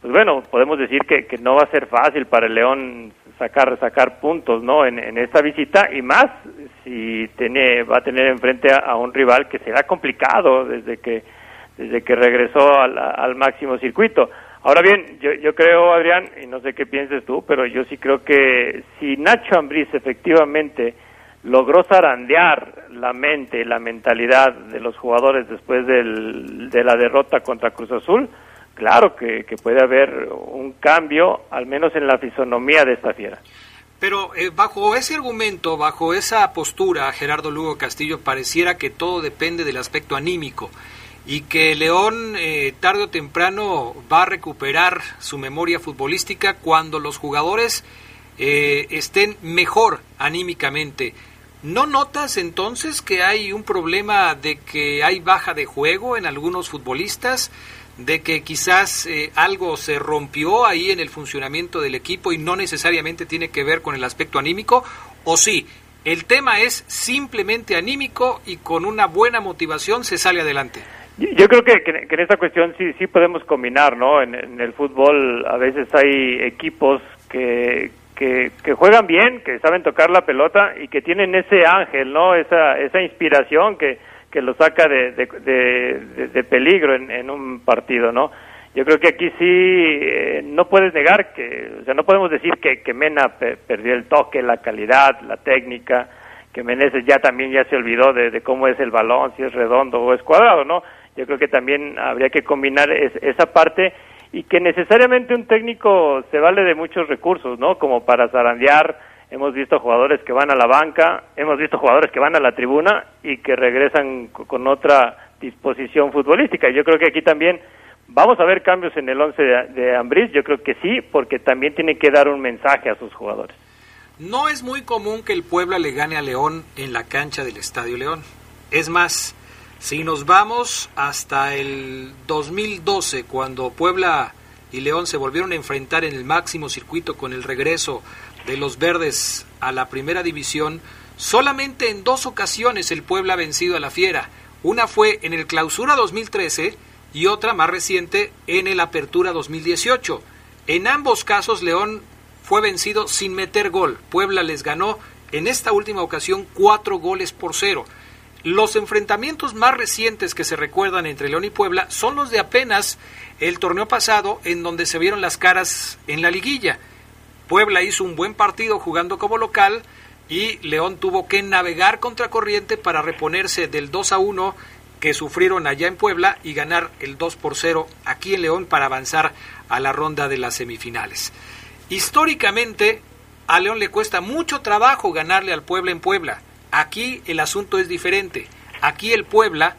pues bueno, podemos decir que, que no va a ser fácil para el León sacar sacar puntos no en, en esta visita y más si tiene va a tener enfrente a, un rival que será complicado desde que desde que regresó al, al máximo circuito. Ahora bien yo, yo creo Adrián y no sé qué pienses tú pero yo sí creo que si Nacho Ambriz efectivamente logró zarandear la mente la mentalidad de los jugadores después del, de la derrota contra Cruz Azul claro que, puede haber un cambio, al menos en la fisonomía de esta fiera. Pero eh, bajo ese argumento, bajo esa postura, Gerardo Lugo Castillo, pareciera que todo depende del aspecto anímico y que León eh, tarde o temprano va a recuperar su memoria futbolística cuando los jugadores eh, estén mejor anímicamente. ¿No notas entonces que hay un problema de que hay baja de juego en algunos futbolistas? De que quizás eh, algo se rompió ahí en el funcionamiento del equipo y no necesariamente tiene que ver con el aspecto anímico, o sí, el tema es simplemente anímico y con una buena motivación se sale adelante. Yo creo que, en esta cuestión sí, sí podemos combinar, ¿no? En, en el fútbol a veces hay equipos que, que, que, juegan bien, que saben tocar la pelota y que tienen ese ángel, ¿no? Esa, esa inspiración que, que lo saca de, de, de, peligro en, en, un partido, ¿no? Yo creo que aquí sí eh, no puedes negar que, o sea, no podemos decir que, que Mena pe perdió el toque, la calidad, la técnica, que Meneses ya también ya se olvidó de, de, cómo es el balón, si es redondo o es cuadrado, ¿no? Yo creo que también habría que combinar es, esa parte y que necesariamente un técnico se vale de muchos recursos, ¿no? Como para zarandear, hemos visto jugadores que van a la banca, hemos visto jugadores que van a la tribuna y que regresan con otra disposición futbolística. Yo creo que aquí también vamos a ver cambios en el once de, de yo creo que sí, porque también tiene que dar un mensaje a sus jugadores. No es muy común que el Puebla le gane a León en la cancha del Estadio León. Es más, si nos vamos hasta el 2012, cuando Puebla y León se volvieron a enfrentar en el máximo circuito con el regreso de los verdes a la primera división, solamente en dos ocasiones el Puebla ha vencido a la Fiera. Una fue en el Clausura 2013 y otra más reciente en el Apertura 2018. En ambos casos León fue vencido sin meter gol. Puebla les ganó en esta última ocasión cuatro goles por cero. Los enfrentamientos más recientes que se recuerdan entre León y Puebla son los de apenas el torneo pasado en donde se vieron las caras en la liguilla. Puebla hizo un buen partido jugando como local y León tuvo que navegar contra corriente para reponerse del 2 a 1 que sufrieron allá en Puebla y ganar el 2 por 0 aquí en León para avanzar a la ronda de las semifinales. Históricamente a León le cuesta mucho trabajo ganarle al Puebla en Puebla. Aquí el asunto es diferente. Aquí el Puebla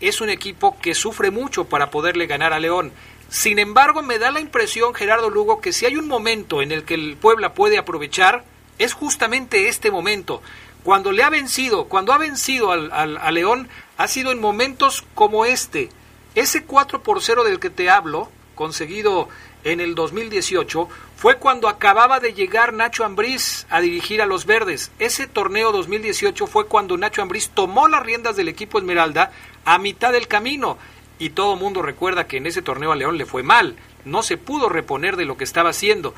es un equipo que sufre mucho para poderle ganar a León. Sin embargo, me da la impresión, Gerardo Lugo, que si hay un momento en el que el Puebla puede aprovechar, es justamente este momento. Cuando le ha vencido, cuando ha vencido al, al, a León, ha sido en momentos como este. Ese 4 por 0 del que te hablo, conseguido en el 2018, fue cuando acababa de llegar Nacho Ambriz a dirigir a los Verdes. Ese torneo 2018 fue cuando Nacho Ambriz tomó las riendas del equipo Esmeralda a mitad del camino y todo mundo recuerda que en ese torneo a León le fue mal, no se pudo reponer de lo que estaba haciendo.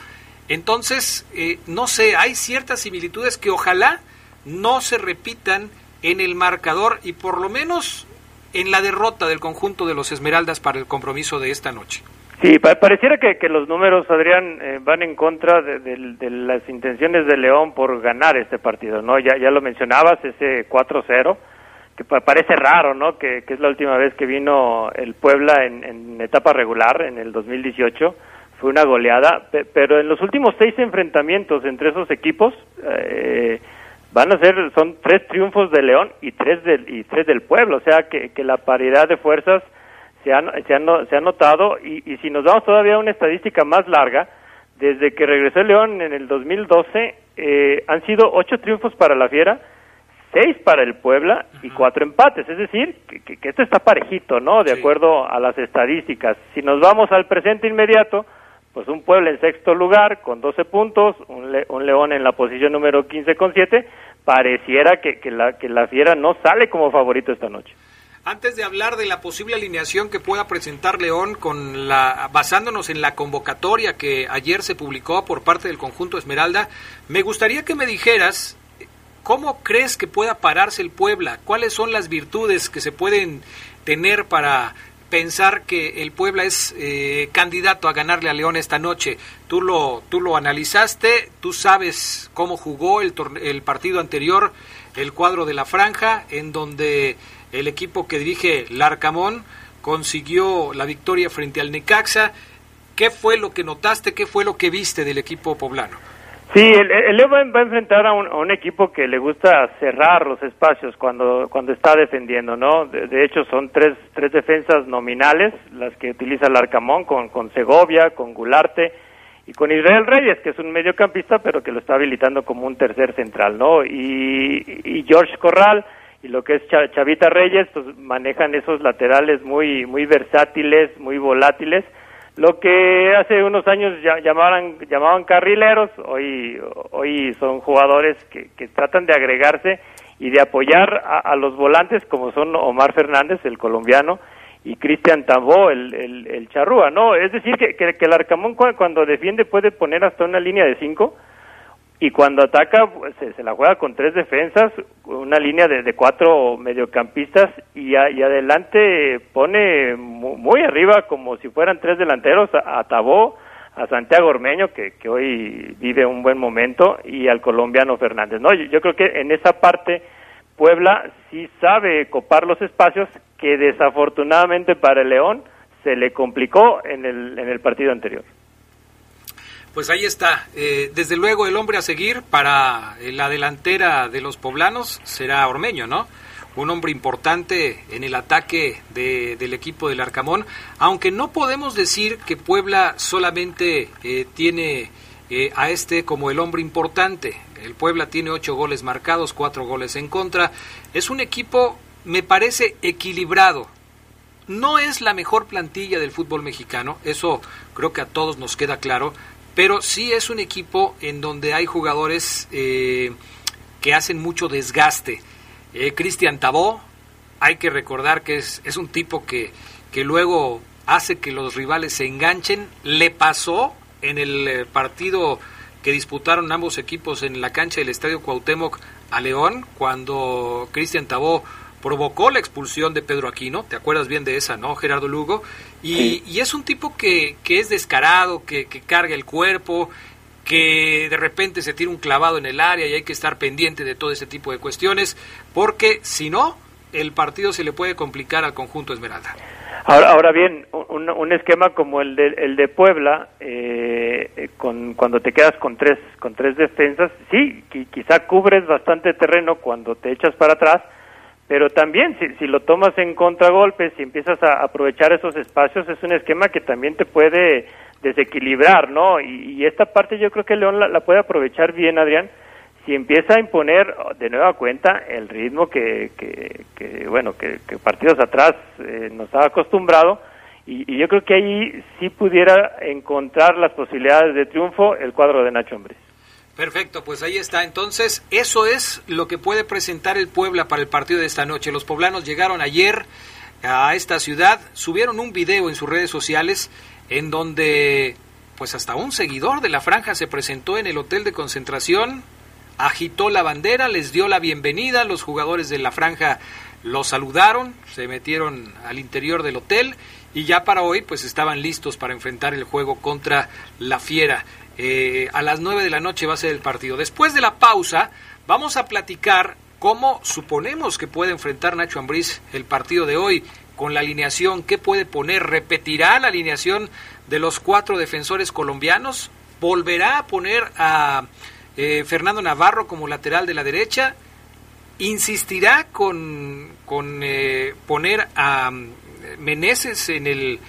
Entonces, eh, no sé, hay ciertas similitudes que ojalá no se repitan en el marcador y por lo menos en la derrota del conjunto de los Esmeraldas para el compromiso de esta noche. Sí, pareciera que, los números, Adrián, eh, van en contra de, de, de, las intenciones de León por ganar este partido, ¿no? Ya, ya lo mencionabas, ese 4-0 que parece raro, ¿no? Que, que, es la última vez que vino el Puebla en, en, etapa regular, en el 2018, fue una goleada, pero en los últimos seis enfrentamientos entre esos equipos eh, van a ser, son tres triunfos de León y tres del, y tres del Puebla, o sea que, que la paridad de fuerzas se ha, se ha, se ha notado. Y, y si nos vamos todavía una estadística más larga, desde que regresó León en el 2012, eh, han sido ocho triunfos para la Fiera, seis para el Puebla y cuatro empates, es decir, que, que, que esto está parejito, ¿no? De sí. acuerdo a las estadísticas. Si nos vamos al presente inmediato, pues un Puebla en sexto lugar con 12 puntos, un, Le un León en la posición número 15 con 7, pareciera que, que, la, que la Fiera no sale como favorito esta noche. Antes de hablar de la posible alineación que pueda presentar León con la basándonos en la convocatoria que ayer se publicó por parte del conjunto Esmeralda, me gustaría que me dijeras ¿Cómo crees que pueda pararse el Puebla? ¿Cuáles son las virtudes que se pueden tener para pensar que el Puebla es eh, candidato a ganarle a León esta noche? Tú lo, tú lo analizaste, tú sabes cómo jugó el, el partido anterior, el cuadro de la franja, en donde el equipo que dirige Larcamón consiguió la victoria frente al Necaxa. ¿Qué fue lo que notaste? ¿Qué fue lo que viste del equipo poblano? Sí, el, el va, a enfrentar a un, a un equipo que le gusta cerrar los espacios cuando, cuando está defendiendo, ¿no? De, hecho, son tres, tres defensas nominales las que utiliza el Arcamón con, con Segovia, con Gularte y con Israel Reyes, que es un mediocampista, pero que lo está habilitando como un tercer central, ¿no? Y, y George Corral y lo que es Cha- Chavita Reyes, pues manejan esos laterales muy, muy versátiles, muy volátiles, lo que hace unos años llamaban, llamaban carrileros, hoy, hoy son jugadores que, que tratan de agregarse y de apoyar a, los volantes como son Omar Fernández, el colombiano, y Cristian Tambó, el, el, charrúa, ¿no? Es decir, que, que, que el Arcamón cu- cuando defiende puede poner hasta una línea de cinco, y cuando ataca pues, se, se la juega con tres defensas, una línea de, de cuatro mediocampistas y, y adelante pone mu- muy arriba como si fueran tres delanteros a, a Tabó, a Santiago Ormeño que, que hoy vive un buen momento y al colombiano Fernández. No, yo, yo creo que en esa parte Puebla sí sabe copar los espacios que desafortunadamente para el León se le complicó en el, en el partido anterior. Pues ahí está. Eh, desde luego el hombre a seguir para eh, la delantera de los poblanos será Ormeño, ¿no? Un hombre importante en el ataque de- del equipo del Arcamón, aunque no podemos decir que Puebla solamente eh, tiene a este como el hombre importante. El Puebla tiene ocho goles marcados, cuatro goles en contra. Es un equipo, me parece, equilibrado. No es la mejor plantilla del fútbol mexicano, eso creo que a todos nos queda claro, pero sí es un equipo en donde hay jugadores eh, que hacen mucho desgaste. Eh, Cristian Tabó, hay que recordar que es, es un tipo que, que luego hace que los rivales se enganchen. Le pasó en el eh, partido que disputaron ambos equipos en la cancha del Estadio Cuauhtémoc a León, cuando Cristian Tabó provocó la expulsión de Pedro Aquino, ¿te acuerdas bien de esa, no, Gerardo Lugo? Y, y es un tipo que, que es descarado, que, que carga el cuerpo, que de repente se tira un clavado en el área y hay que estar pendiente de todo ese tipo de cuestiones, porque si no, el partido se le puede complicar al conjunto Esmeralda. Ahora, ahora bien, un, un esquema como el de, el de Puebla, eh, con, cuando te quedas con tres, con tres defensas, sí, qui- quizá cubres bastante terreno cuando te echas para atrás, pero también si, si lo tomas en contragolpe, si empiezas a aprovechar esos espacios, es un esquema que también te puede desequilibrar, ¿no? Y, esta parte yo creo que León la, puede aprovechar bien, Adrián, si empieza a imponer de nueva cuenta el ritmo que, que, que, bueno, que, que partidos atrás eh, nos ha acostumbrado, y, y yo creo que ahí sí pudiera encontrar las posibilidades de triunfo el cuadro de Nacho Ambriz. Perfecto, pues ahí está. Entonces, eso es lo que puede presentar el Puebla para el partido de esta noche. Los poblanos llegaron ayer a esta ciudad, subieron un video en sus redes sociales en donde pues hasta un seguidor de la franja se presentó en el hotel de concentración, agitó la bandera, les dio la bienvenida, los jugadores de la franja los saludaron, se metieron al interior del hotel y ya para hoy pues estaban listos para enfrentar el juego contra la Fiera. Eh, a las 9 de la noche va a ser el partido. Después de la pausa vamos a platicar cómo suponemos que puede enfrentar Nacho Ambriz el partido de hoy con la alineación, qué puede poner, repetirá la alineación de los cuatro defensores colombianos, volverá a poner a eh, Fernando Navarro como lateral de la derecha, insistirá con, con eh, poner a mm, Meneses en el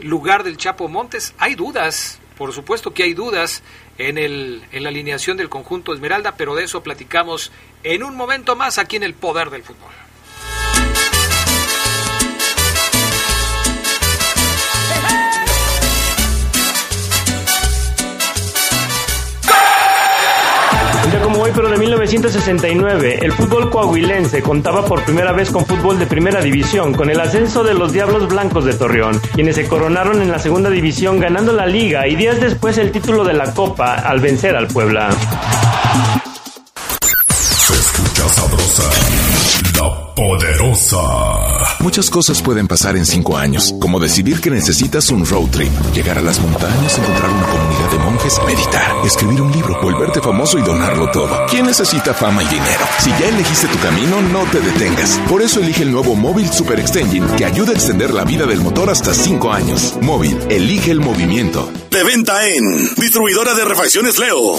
lugar del Chapo Montes. Hay dudas, por supuesto que hay dudas en, el, en la alineación del conjunto Esmeralda, pero de eso platicamos en un momento más aquí en el Poder del Fútbol. Día como hoy, pero de 1969, el fútbol coahuilense contaba por primera vez con fútbol de primera división, con el ascenso de los Diablos Blancos de Torreón, quienes se coronaron en la segunda división ganando la liga y días después el título de la Copa al vencer al Puebla. Se escucha sabrosa, la poderosa. Muchas cosas pueden pasar en cinco años, como decidir que necesitas un road trip, llegar a las montañas, encontrar una comunidad de monjes, meditar, escribir un libro, volverte famoso y donarlo todo. ¿Quién necesita fama y dinero? Si ya elegiste tu camino, no te detengas. Por eso elige el nuevo Móvil Super Extension que ayuda a extender la vida del motor hasta cinco años. Móvil, elige el movimiento. De venta en Distribuidora de Refacciones Leo.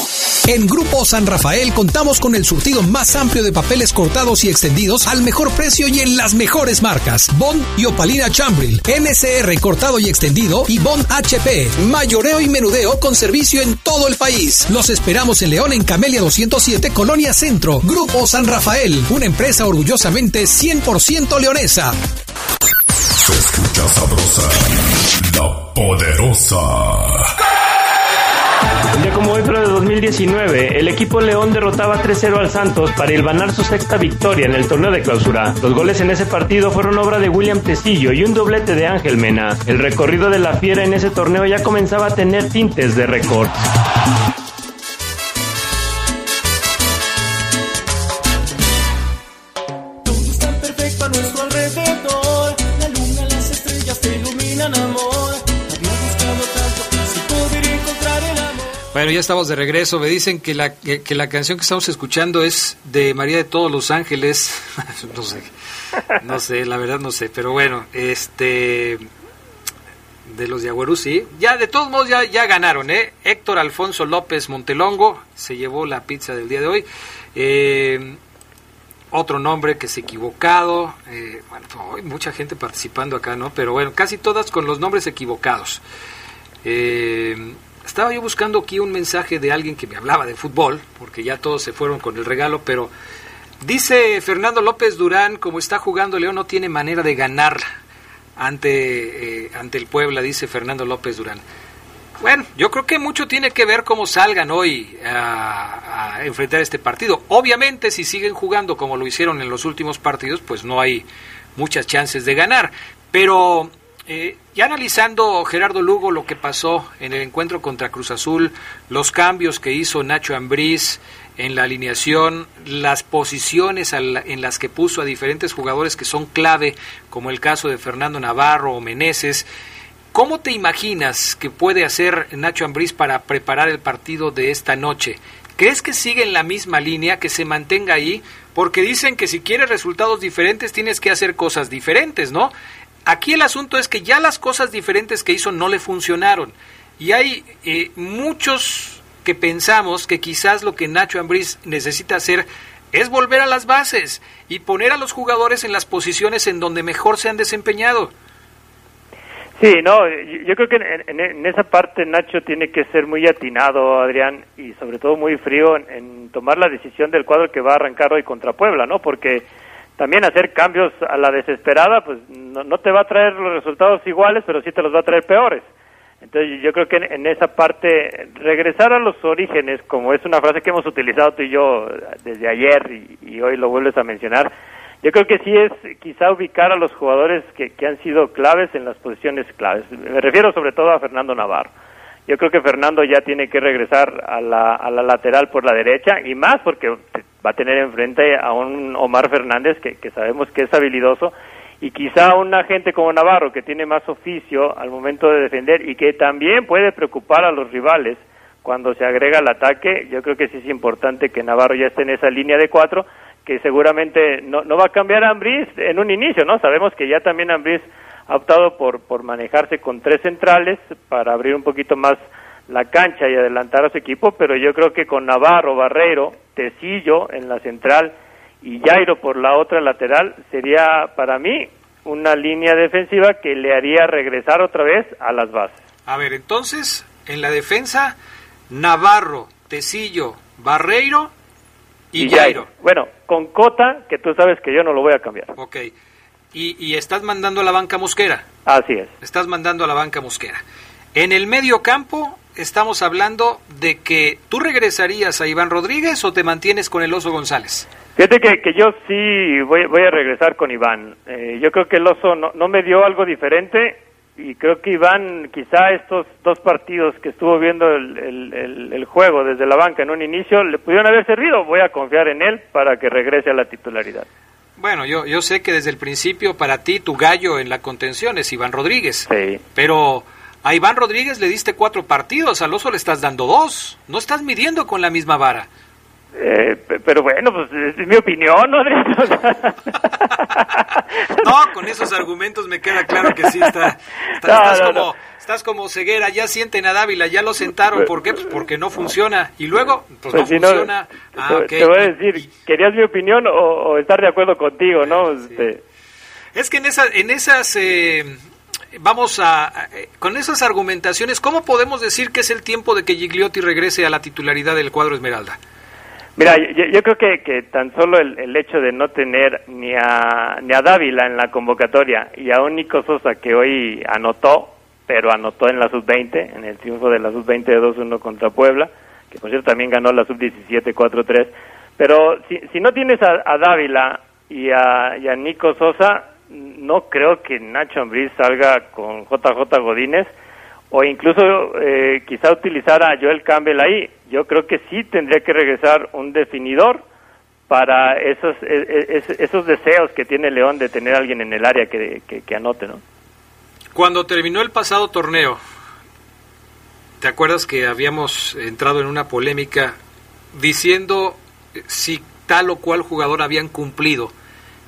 En Grupo San Rafael contamos con el surtido más amplio de papeles cortados y extendidos al mejor precio y en las mejores marcas. Bond y Opalina Chambril, NCR cortado y extendido y Bond HP, mayoreo y menudeo con servicio en todo el país. Los esperamos en León en Camelia 207, Colonia Centro. Grupo San Rafael, una empresa orgullosamente 100% leonesa. Se escucha sabrosa, la poderosa. Un día como hoy, pero de 2019, el equipo León derrotaba 3-0 al Santos para ilvanar su sexta victoria en el torneo de clausura. Los goles en ese partido fueron obra de William Tecillo y un doblete de Ángel Mena. El recorrido de la fiera en ese torneo ya comenzaba a tener tintes de récord. Bueno, ya estamos de regreso. Me dicen que la, que, la canción que estamos escuchando es de María de Todos los Ángeles. [LAUGHS] no sé, no sé, la verdad no sé. Pero bueno, este de los de Agüerú, sí. Ya, de todos modos, ya, ya ganaron, ¿eh? Héctor Alfonso López Montelongo se llevó la pizza del día de hoy. Eh, otro nombre que se equivocado. eh, bueno, hay mucha gente participando acá, ¿no? Pero bueno, casi todas con los nombres equivocados. Eh, estaba yo buscando aquí un mensaje de alguien que me hablaba de fútbol, porque ya todos se fueron con el regalo, pero dice Fernando López Durán, como está jugando León, no tiene manera de ganar ante, eh, ante el Puebla, dice Fernando López Durán. Bueno, yo creo que mucho tiene que ver cómo salgan hoy a, a enfrentar este partido. Obviamente, si siguen jugando como lo hicieron en los últimos partidos, pues no hay muchas chances de ganar. Pero eh, ya analizando Gerardo Lugo lo que pasó en el encuentro contra Cruz Azul, los cambios que hizo Nacho Ambriz en la alineación, las posiciones en las que puso a diferentes jugadores que son clave, como el caso de Fernando Navarro o Meneses, ¿Cómo te imaginas que puede hacer Nacho Ambriz para preparar el partido de esta noche? ¿Crees que sigue en la misma línea, que se mantenga ahí? Porque dicen que si quieres resultados diferentes tienes que hacer cosas diferentes, ¿no? Aquí el asunto es que ya las cosas diferentes que hizo no le funcionaron. Y hay eh, muchos que pensamos que quizás lo que Nacho Ambriz necesita hacer es volver a las bases y poner a los jugadores en las posiciones en donde mejor se han desempeñado. Sí, no, yo creo que en, esa parte Nacho tiene que ser muy atinado, Adrián, y sobre todo muy frío en tomar la decisión del cuadro que va a arrancar hoy contra Puebla, ¿no? Porque también hacer cambios a la desesperada, pues no, te va a traer los resultados iguales, pero sí te los va a traer peores. Entonces yo creo que en, esa parte, regresar a los orígenes, como es una frase que hemos utilizado tú y yo desde ayer y, y hoy lo vuelves a mencionar, yo creo que sí es quizá ubicar a los jugadores que, que han sido claves en las posiciones claves. Me refiero sobre todo a Fernando Navarro. Yo creo que Fernando ya tiene que regresar a la, a la lateral por la derecha y más porque va a tener enfrente a un Omar Fernández que, que sabemos que es habilidoso y quizá un agente como Navarro que tiene más oficio al momento de defender y que también puede preocupar a los rivales cuando se agrega el ataque. Yo creo que sí es importante que Navarro ya esté en esa línea de cuatro que seguramente no, no va a cambiar a Ambriz en un inicio, ¿no? Sabemos que ya también Ambriz ha optado por, por manejarse con tres centrales para abrir un poquito más la cancha y adelantar a su equipo, pero yo creo que con Navarro, Barreiro, Tecillo en la central y Jairo por la otra lateral sería para mí una línea defensiva que le haría regresar otra vez a las bases. A ver, entonces, en la defensa, Navarro, Tecillo, Barreiro y, Jairo. Bueno, con Cota, que tú sabes que yo no lo voy a cambiar. Ok. Y, y estás mandando a la banca mosquera. Así es. Estás mandando a la banca mosquera. En el medio campo estamos hablando de que tú regresarías a Iván Rodríguez o te mantienes con el Oso González. Fíjate que, que yo sí voy, voy a regresar con Iván. Eh, yo creo que el oso no, no me dio algo diferente y creo que Iván, quizá estos dos partidos que estuvo viendo el, el- el- el juego desde la banca en un inicio, le pudieron haber servido. Voy a confiar en él para que regrese a la titularidad. Bueno, yo, yo sé que desde el principio para ti tu gallo en la contención es Iván Rodríguez. Sí. Pero a Iván Rodríguez le diste cuatro partidos, al oso le estás dando dos. No estás midiendo con la misma vara. Eh, pe- pero bueno, pues es mi opinión, ¿no? [LAUGHS] No, con esos argumentos me queda claro que sí está, está- No, estás, no, como, no. Estás como ceguera, ya sienten a Dávila, ya lo sentaron, ¿por qué? Pues porque no funciona. Y luego, pues, pues no si no, funciona. Ah, te, voy a decir, ¿querías mi opinión o, o estar de acuerdo contigo, no? Este, Es que en, esa, en esas, eh, vamos a, a- eh, con esas argumentaciones, ¿cómo podemos decir que es el tiempo de que Gigliotti regrese a la titularidad del cuadro Esmeralda? Mira, yo, yo creo que, que tan solo el, el hecho de no tener ni a, ni a Dávila en la convocatoria y a un Nico Sosa que hoy anotó, pero anotó en la sub-20, en el triunfo de la sub-20 de 2-1 contra Puebla, que por cierto también ganó la sub-17 4-3, pero si, si no tienes a, a Dávila y a, y a Nico Sosa, no creo que Nacho Ambriz salga con JJ Godínez o incluso eh, quizá utilizar a Joel Campbell ahí. Yo creo que sí tendría que regresar un definidor para esos e- e- es- esos deseos que tiene León de tener a alguien en el área que, que anote, ¿no? Cuando terminó el pasado torneo, ¿te acuerdas que habíamos entrado en una polémica diciendo eh, si tal o cual jugador habían cumplido?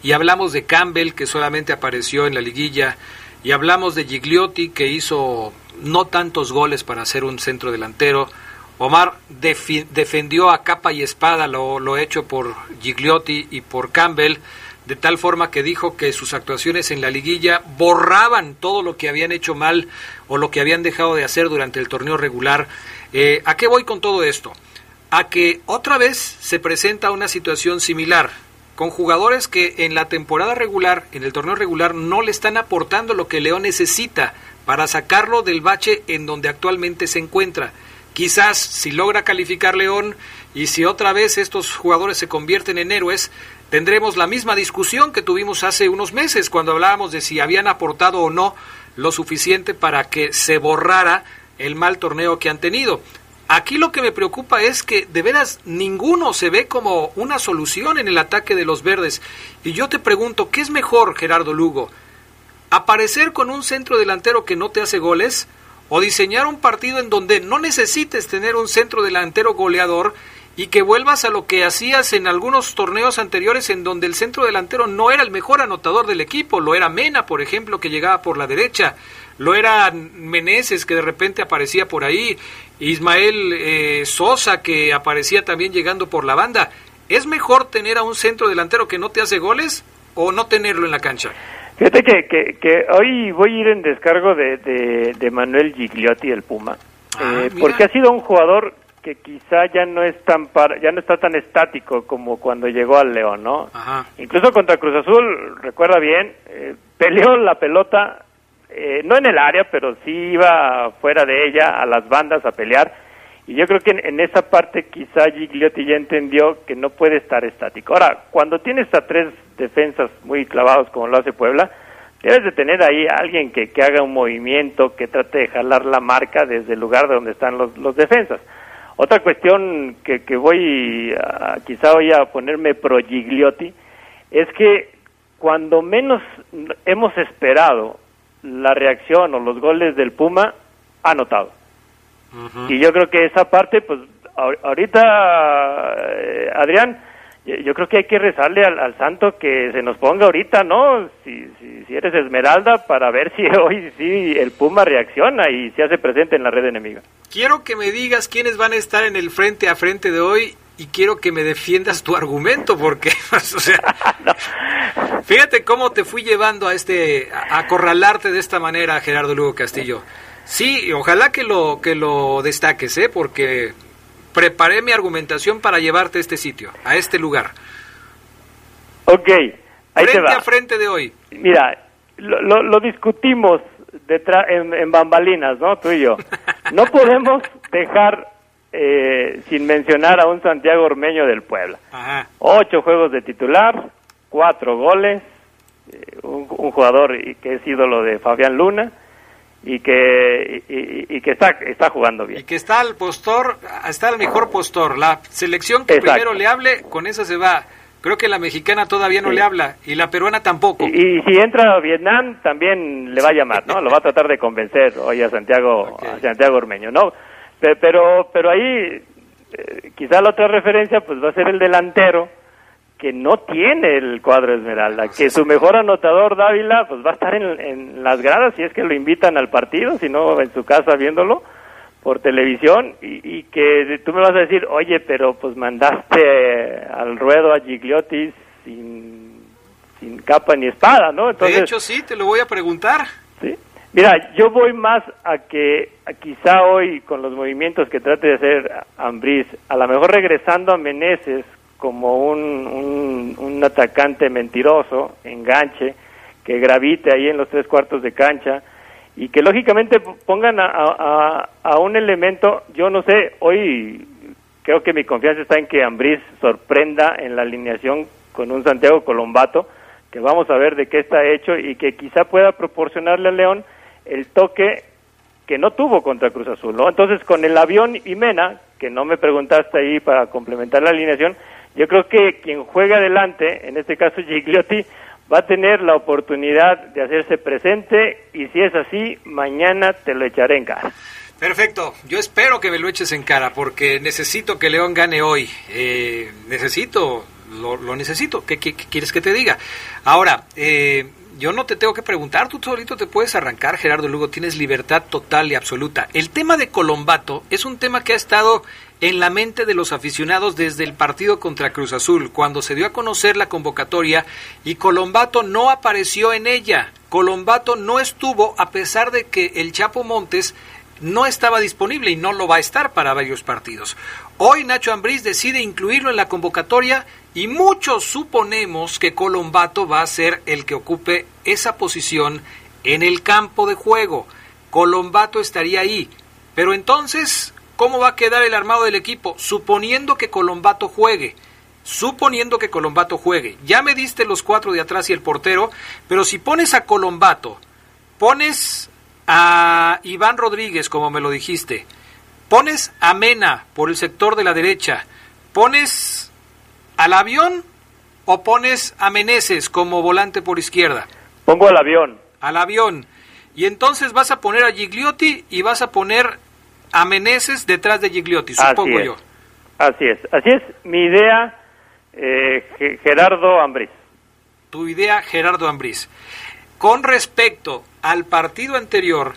Y hablamos de Campbell, que solamente apareció en la liguilla, y hablamos de Gigliotti, que hizo no tantos goles para ser un centro delantero. Omar defendió a capa y espada lo, lo hecho por Gigliotti y por Campbell, de tal forma que dijo que sus actuaciones en la liguilla borraban todo lo que habían hecho mal o lo que habían dejado de hacer durante el torneo regular. Eh, ¿A qué voy con todo esto? A que otra vez se presenta una situación similar con jugadores que en la temporada regular, en el torneo regular, no le están aportando lo que León necesita para sacarlo del bache en donde actualmente se encuentra. Quizás si logra calificar León y si otra vez estos jugadores se convierten en héroes, tendremos la misma discusión que tuvimos hace unos meses cuando hablábamos de si habían aportado o no lo suficiente para que se borrara el mal torneo que han tenido. Aquí lo que me preocupa es que de veras ninguno se ve como una solución en el ataque de los verdes. Y yo te pregunto, ¿qué es mejor, Gerardo Lugo? ¿Aparecer con un centro delantero que no te hace goles? ¿O diseñar un partido en donde no necesites tener un centro delantero goleador y que vuelvas a lo que hacías en algunos torneos anteriores en donde el centro delantero no era el mejor anotador del equipo? Lo era Mena, por ejemplo, que llegaba por la derecha lo era Meneses que de repente aparecía por ahí, Ismael eh, Sosa que aparecía también llegando por la banda. ¿Es mejor tener a un centro delantero que no te hace goles o no tenerlo en la cancha? Fíjate que, que, que hoy voy a ir en descargo de, de, de Manuel Gigliotti, el Puma, Ah, eh, porque ha sido un jugador que quizá ya no es tan par- ya no está tan estático como cuando llegó al León, ¿no? Ajá. Incluso contra Cruz Azul, recuerda bien, eh, peleó la pelota, eh, no en el área, pero sí iba fuera de ella, a las bandas a pelear. Y yo creo que en, en esa parte quizá Gigliotti ya entendió que no puede estar estático. Ahora, cuando tienes a tres defensas muy clavados como lo hace Puebla, debes de tener ahí a alguien que, que haga un movimiento, que trate de jalar la marca desde el lugar de donde están los, los defensas. Otra cuestión que, que voy a, quizá voy a ponerme pro Gigliotti es que cuando menos hemos esperado la reacción o los goles del Puma, ha anotado. Y yo creo que esa parte, pues ahor- ahorita, eh, Adrián, yo, creo que hay que rezarle al, al santo que se nos ponga ahorita, ¿no? Si, si, si eres Esmeralda, para ver si [LAUGHS] hoy sí el Puma reacciona y se hace presente en la red enemiga. Quiero que me digas quiénes van a estar en el frente a frente de hoy y quiero que me defiendas tu argumento porque, [LAUGHS] o sea, [LAUGHS] fíjate cómo te fui llevando a este, a acorralarte de esta manera, Gerardo Lugo Castillo. Sí, ojalá que lo, que lo destaques, ¿eh? Porque preparé mi argumentación para llevarte a este sitio, a este lugar. Ok, ahí te frente va. a frente de hoy. Mira, lo, lo, lo discutimos detrás, en, en bambalinas, ¿no? Tú y yo. [LAUGHS] No podemos dejar eh, sin mencionar a un Santiago Ormeño del Puebla. Ajá. Ocho juegos de titular, cuatro goles, eh, un, un jugador que es ídolo de Fabián Luna y que y, que está está jugando bien. Y que está al postor, está el mejor postor. La selección que Exacto. primero le hable, con esa se va. Creo que la mexicana todavía no Sí. le habla y la peruana tampoco. Y, y si entra a Vietnam, también le va a llamar, ¿no? Lo va a tratar de convencer hoy a Santiago, a Santiago Ormeño, ¿no? Pe- Pero, pero ahí, eh, quizá la otra referencia, pues va a ser el delantero, que no tiene el cuadro Esmeralda, que su mejor anotador, Dávila, pues va a estar en, en las gradas si es que lo invitan al partido, si no en su casa viéndolo por televisión y, y que tú me vas a decir, oye, pero pues mandaste al ruedo a Gigliotti sin, sin capa ni espada, ¿no? Entonces, de hecho, sí, te lo voy a preguntar. Sí. Mira, yo voy más a que a quizá hoy con los movimientos que trate de hacer Ambriz, a lo mejor regresando a Meneses como un, un, atacante mentiroso, enganche, que gravite ahí en los tres cuartos de cancha y que lógicamente pongan a, a- a un elemento, yo no sé, hoy creo que mi confianza está en que Ambriz sorprenda en la alineación con un Santiago Colombato, que vamos a ver de qué está hecho y que quizá pueda proporcionarle a León el toque que no tuvo contra Cruz Azul, ¿no? Entonces, con el avión y Mena, que no me preguntaste ahí para complementar la alineación, yo creo que quien juega adelante, en este caso Gigliotti, va a tener la oportunidad de hacerse presente y si es así, mañana te lo echaré en cara. Perfecto, yo espero que me lo eches en cara porque necesito que León gane hoy. Eh, necesito, lo, lo necesito. ¿Qué, quieres que te diga? Ahora, eh, yo no te tengo que preguntar, tú solito te puedes arrancar, Gerardo Lugo, tienes libertad total y absoluta. El tema de Colombato es un tema que ha estado en la mente de los aficionados desde el partido contra Cruz Azul, cuando se dio a conocer la convocatoria y Colombato no apareció en ella. Colombato no estuvo a pesar de que el Chapo Montes no estaba disponible y no lo va a estar para varios partidos. Hoy Nacho Ambriz decide incluirlo en la convocatoria y muchos suponemos que Colombato va a ser el que ocupe esa posición en el campo de juego. Colombato estaría ahí. Pero entonces, ¿cómo va a quedar el armado del equipo? Suponiendo que Colombato juegue. Suponiendo que Colombato juegue. Ya me diste los cuatro de atrás y el portero, pero si pones a Colombato, pones a Iván Rodríguez, como me lo dijiste, pones a Mena por el sector de la derecha, pones al avión o pones a Meneses como volante por izquierda. Pongo al avión. Al avión. Y entonces vas a poner a Gigliotti y vas a poner a Meneses detrás de Gigliotti, supongo es. yo. Así es, así es mi idea, eh, Ge- Gerardo Ambriz. Tu idea, Gerardo Ambriz. Con respecto al partido anterior,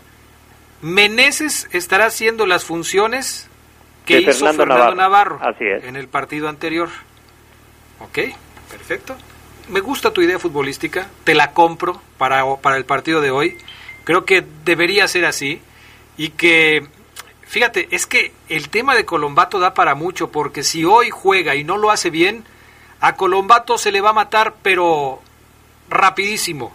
Meneses estará haciendo las funciones que De hizo Fernando Fernando Navarro. Navarro, Así es. en el partido anterior. Ok, perfecto. Me gusta tu idea futbolística, te la compro para, para el partido de hoy. Creo que debería ser así y que, fíjate, es que el tema de Colombato da para mucho porque si hoy juega y no lo hace bien, a Colombato se le va a matar, pero rapidísimo.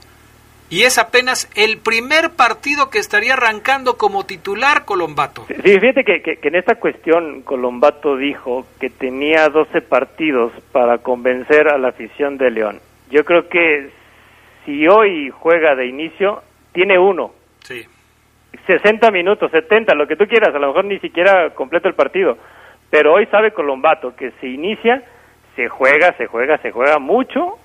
Y es apenas el primer partido que estaría arrancando como titular Colombato. Sí, fíjate que, que- que en esta cuestión Colombato dijo que tenía 12 partidos para convencer a la afición de León. Yo creo que si hoy juega de inicio, tiene uno. Sí. 60 minutos, 70, lo que tú quieras, a lo mejor ni siquiera completa el partido. Pero hoy sabe Colombato que se inicia, se juega, se juega, se juega mucho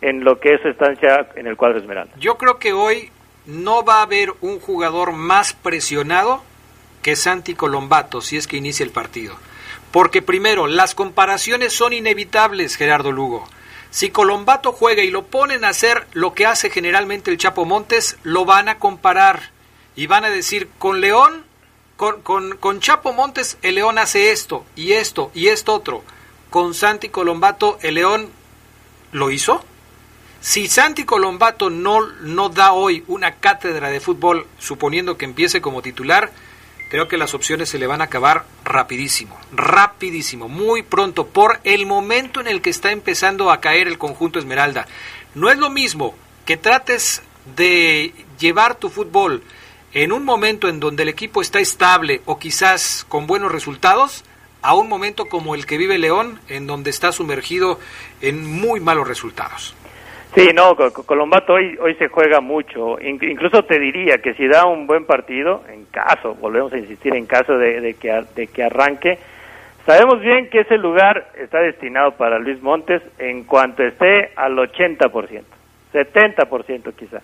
en lo que es estancia en el cuadro Esmeralda. Yo creo que hoy no va a haber un jugador más presionado que Santi Colombato si es que inicia el partido. Porque primero, las comparaciones son inevitables, Gerardo Lugo. Si Colombato juega y lo ponen a hacer lo que hace generalmente el Chapo Montes, lo van a comparar y van a decir, con León, con, con, con Chapo Montes, el León hace esto y esto y esto otro. Con Santi Colombato, el León lo hizo. Si Santi Colombato no, no da hoy una cátedra de fútbol, suponiendo que empiece como titular, creo que las opciones se le van a acabar rapidísimo, rapidísimo, muy pronto, por el momento en el que está empezando a caer el conjunto Esmeralda. No es lo mismo que trates de llevar tu fútbol en un momento en donde el equipo está estable o quizás con buenos resultados, a un momento como el que vive León, en donde está sumergido en muy malos resultados. Sí, no, Co- Co- Colombato hoy, hoy se juega mucho. In- incluso te diría que si da un buen partido, en caso, volvemos a insistir, en caso de, que, de que arranque, Sabemos bien que ese lugar está destinado para Luis Montes en cuanto esté al 80%, 70% quizá.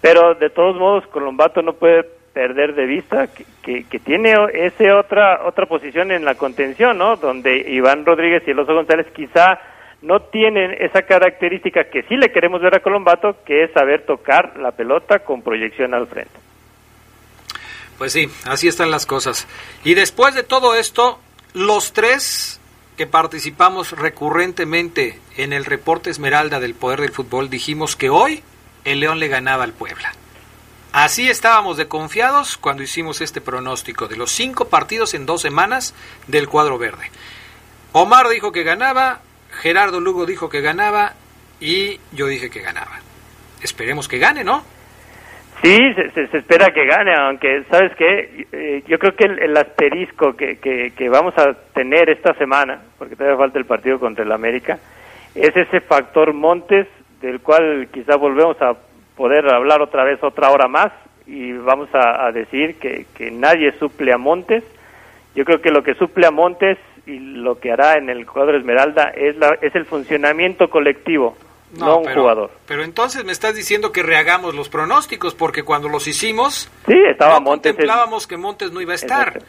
Pero de todos modos, Colombato no puede perder de vista que, que, que tiene ese otra otra posición en la contención, ¿no? Donde Iván Rodríguez y el Oso González quizá no tienen esa característica que sí le queremos ver a Colombato, que es saber tocar la pelota con proyección al frente. Pues sí, así están las cosas. Y después de todo esto, los tres que participamos recurrentemente en el reporte Esmeralda del Poder del Fútbol dijimos que hoy el León le ganaba al Puebla. Así estábamos de confiados cuando hicimos este pronóstico de los cinco partidos en dos semanas del cuadro verde. Omar dijo que ganaba, Gerardo Lugo dijo que ganaba y yo dije que ganaba. Esperemos que gane, ¿no? Sí, se, espera que gane, aunque, ¿sabes qué? Eh, yo creo que el, asterisco que, que, que, vamos a tener esta semana, porque todavía falta el partido contra el América, es ese factor Montes, del cual quizá volvemos a poder hablar otra vez otra hora más y vamos a, a decir que, que nadie suple a Montes. Yo creo que lo que suple a Montes y lo que hará en el cuadro Esmeralda es, la, es el funcionamiento colectivo no, no un pero, jugador. Pero entonces me estás diciendo que rehagamos los pronósticos, porque cuando los hicimos, sí, estaba no Montes contemplábamos que Montes no iba a estar.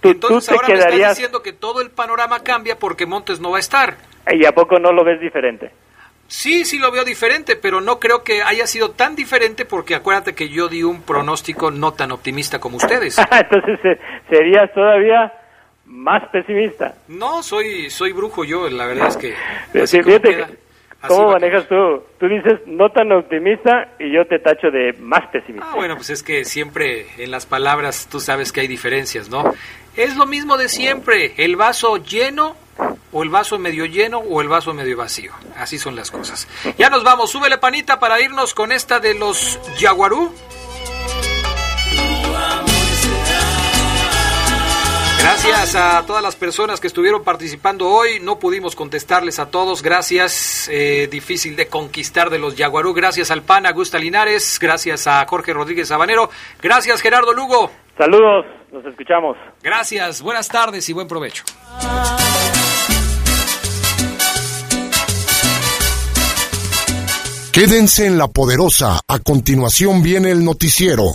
Tú, entonces tú ahora quedarías... me estás diciendo que todo el panorama cambia porque Montes no va a estar. ¿Y a poco no lo ves diferente? Sí, sí lo veo diferente, pero no creo que haya sido tan diferente porque acuérdate que yo di un pronóstico no tan optimista como ustedes. [LAUGHS] entonces eh, serías todavía más pesimista. No, soy soy brujo yo, la verdad es que... Sí, fíjate, ¿Cómo manejas tú? Tú dices no tan optimista y yo te tacho de más pesimista. Ah, bueno, pues es que siempre en las palabras tú sabes que hay diferencias, ¿no? Es lo mismo de siempre, el vaso lleno o el vaso medio lleno o el vaso medio vacío. Así son las cosas. Ya nos vamos, súbele panita para irnos con esta de los Yaguarú. Gracias a todas las personas que estuvieron participando hoy. No pudimos contestarles a todos. Gracias. Eh, difícil de conquistar de los Yaguarú. Gracias al PAN Augusta Linares. Gracias a Jorge Rodríguez Sabanero. Gracias Gerardo Lugo. Saludos. Nos escuchamos. Gracias. Buenas tardes y buen provecho. Quédense en la poderosa. A continuación viene el noticiero.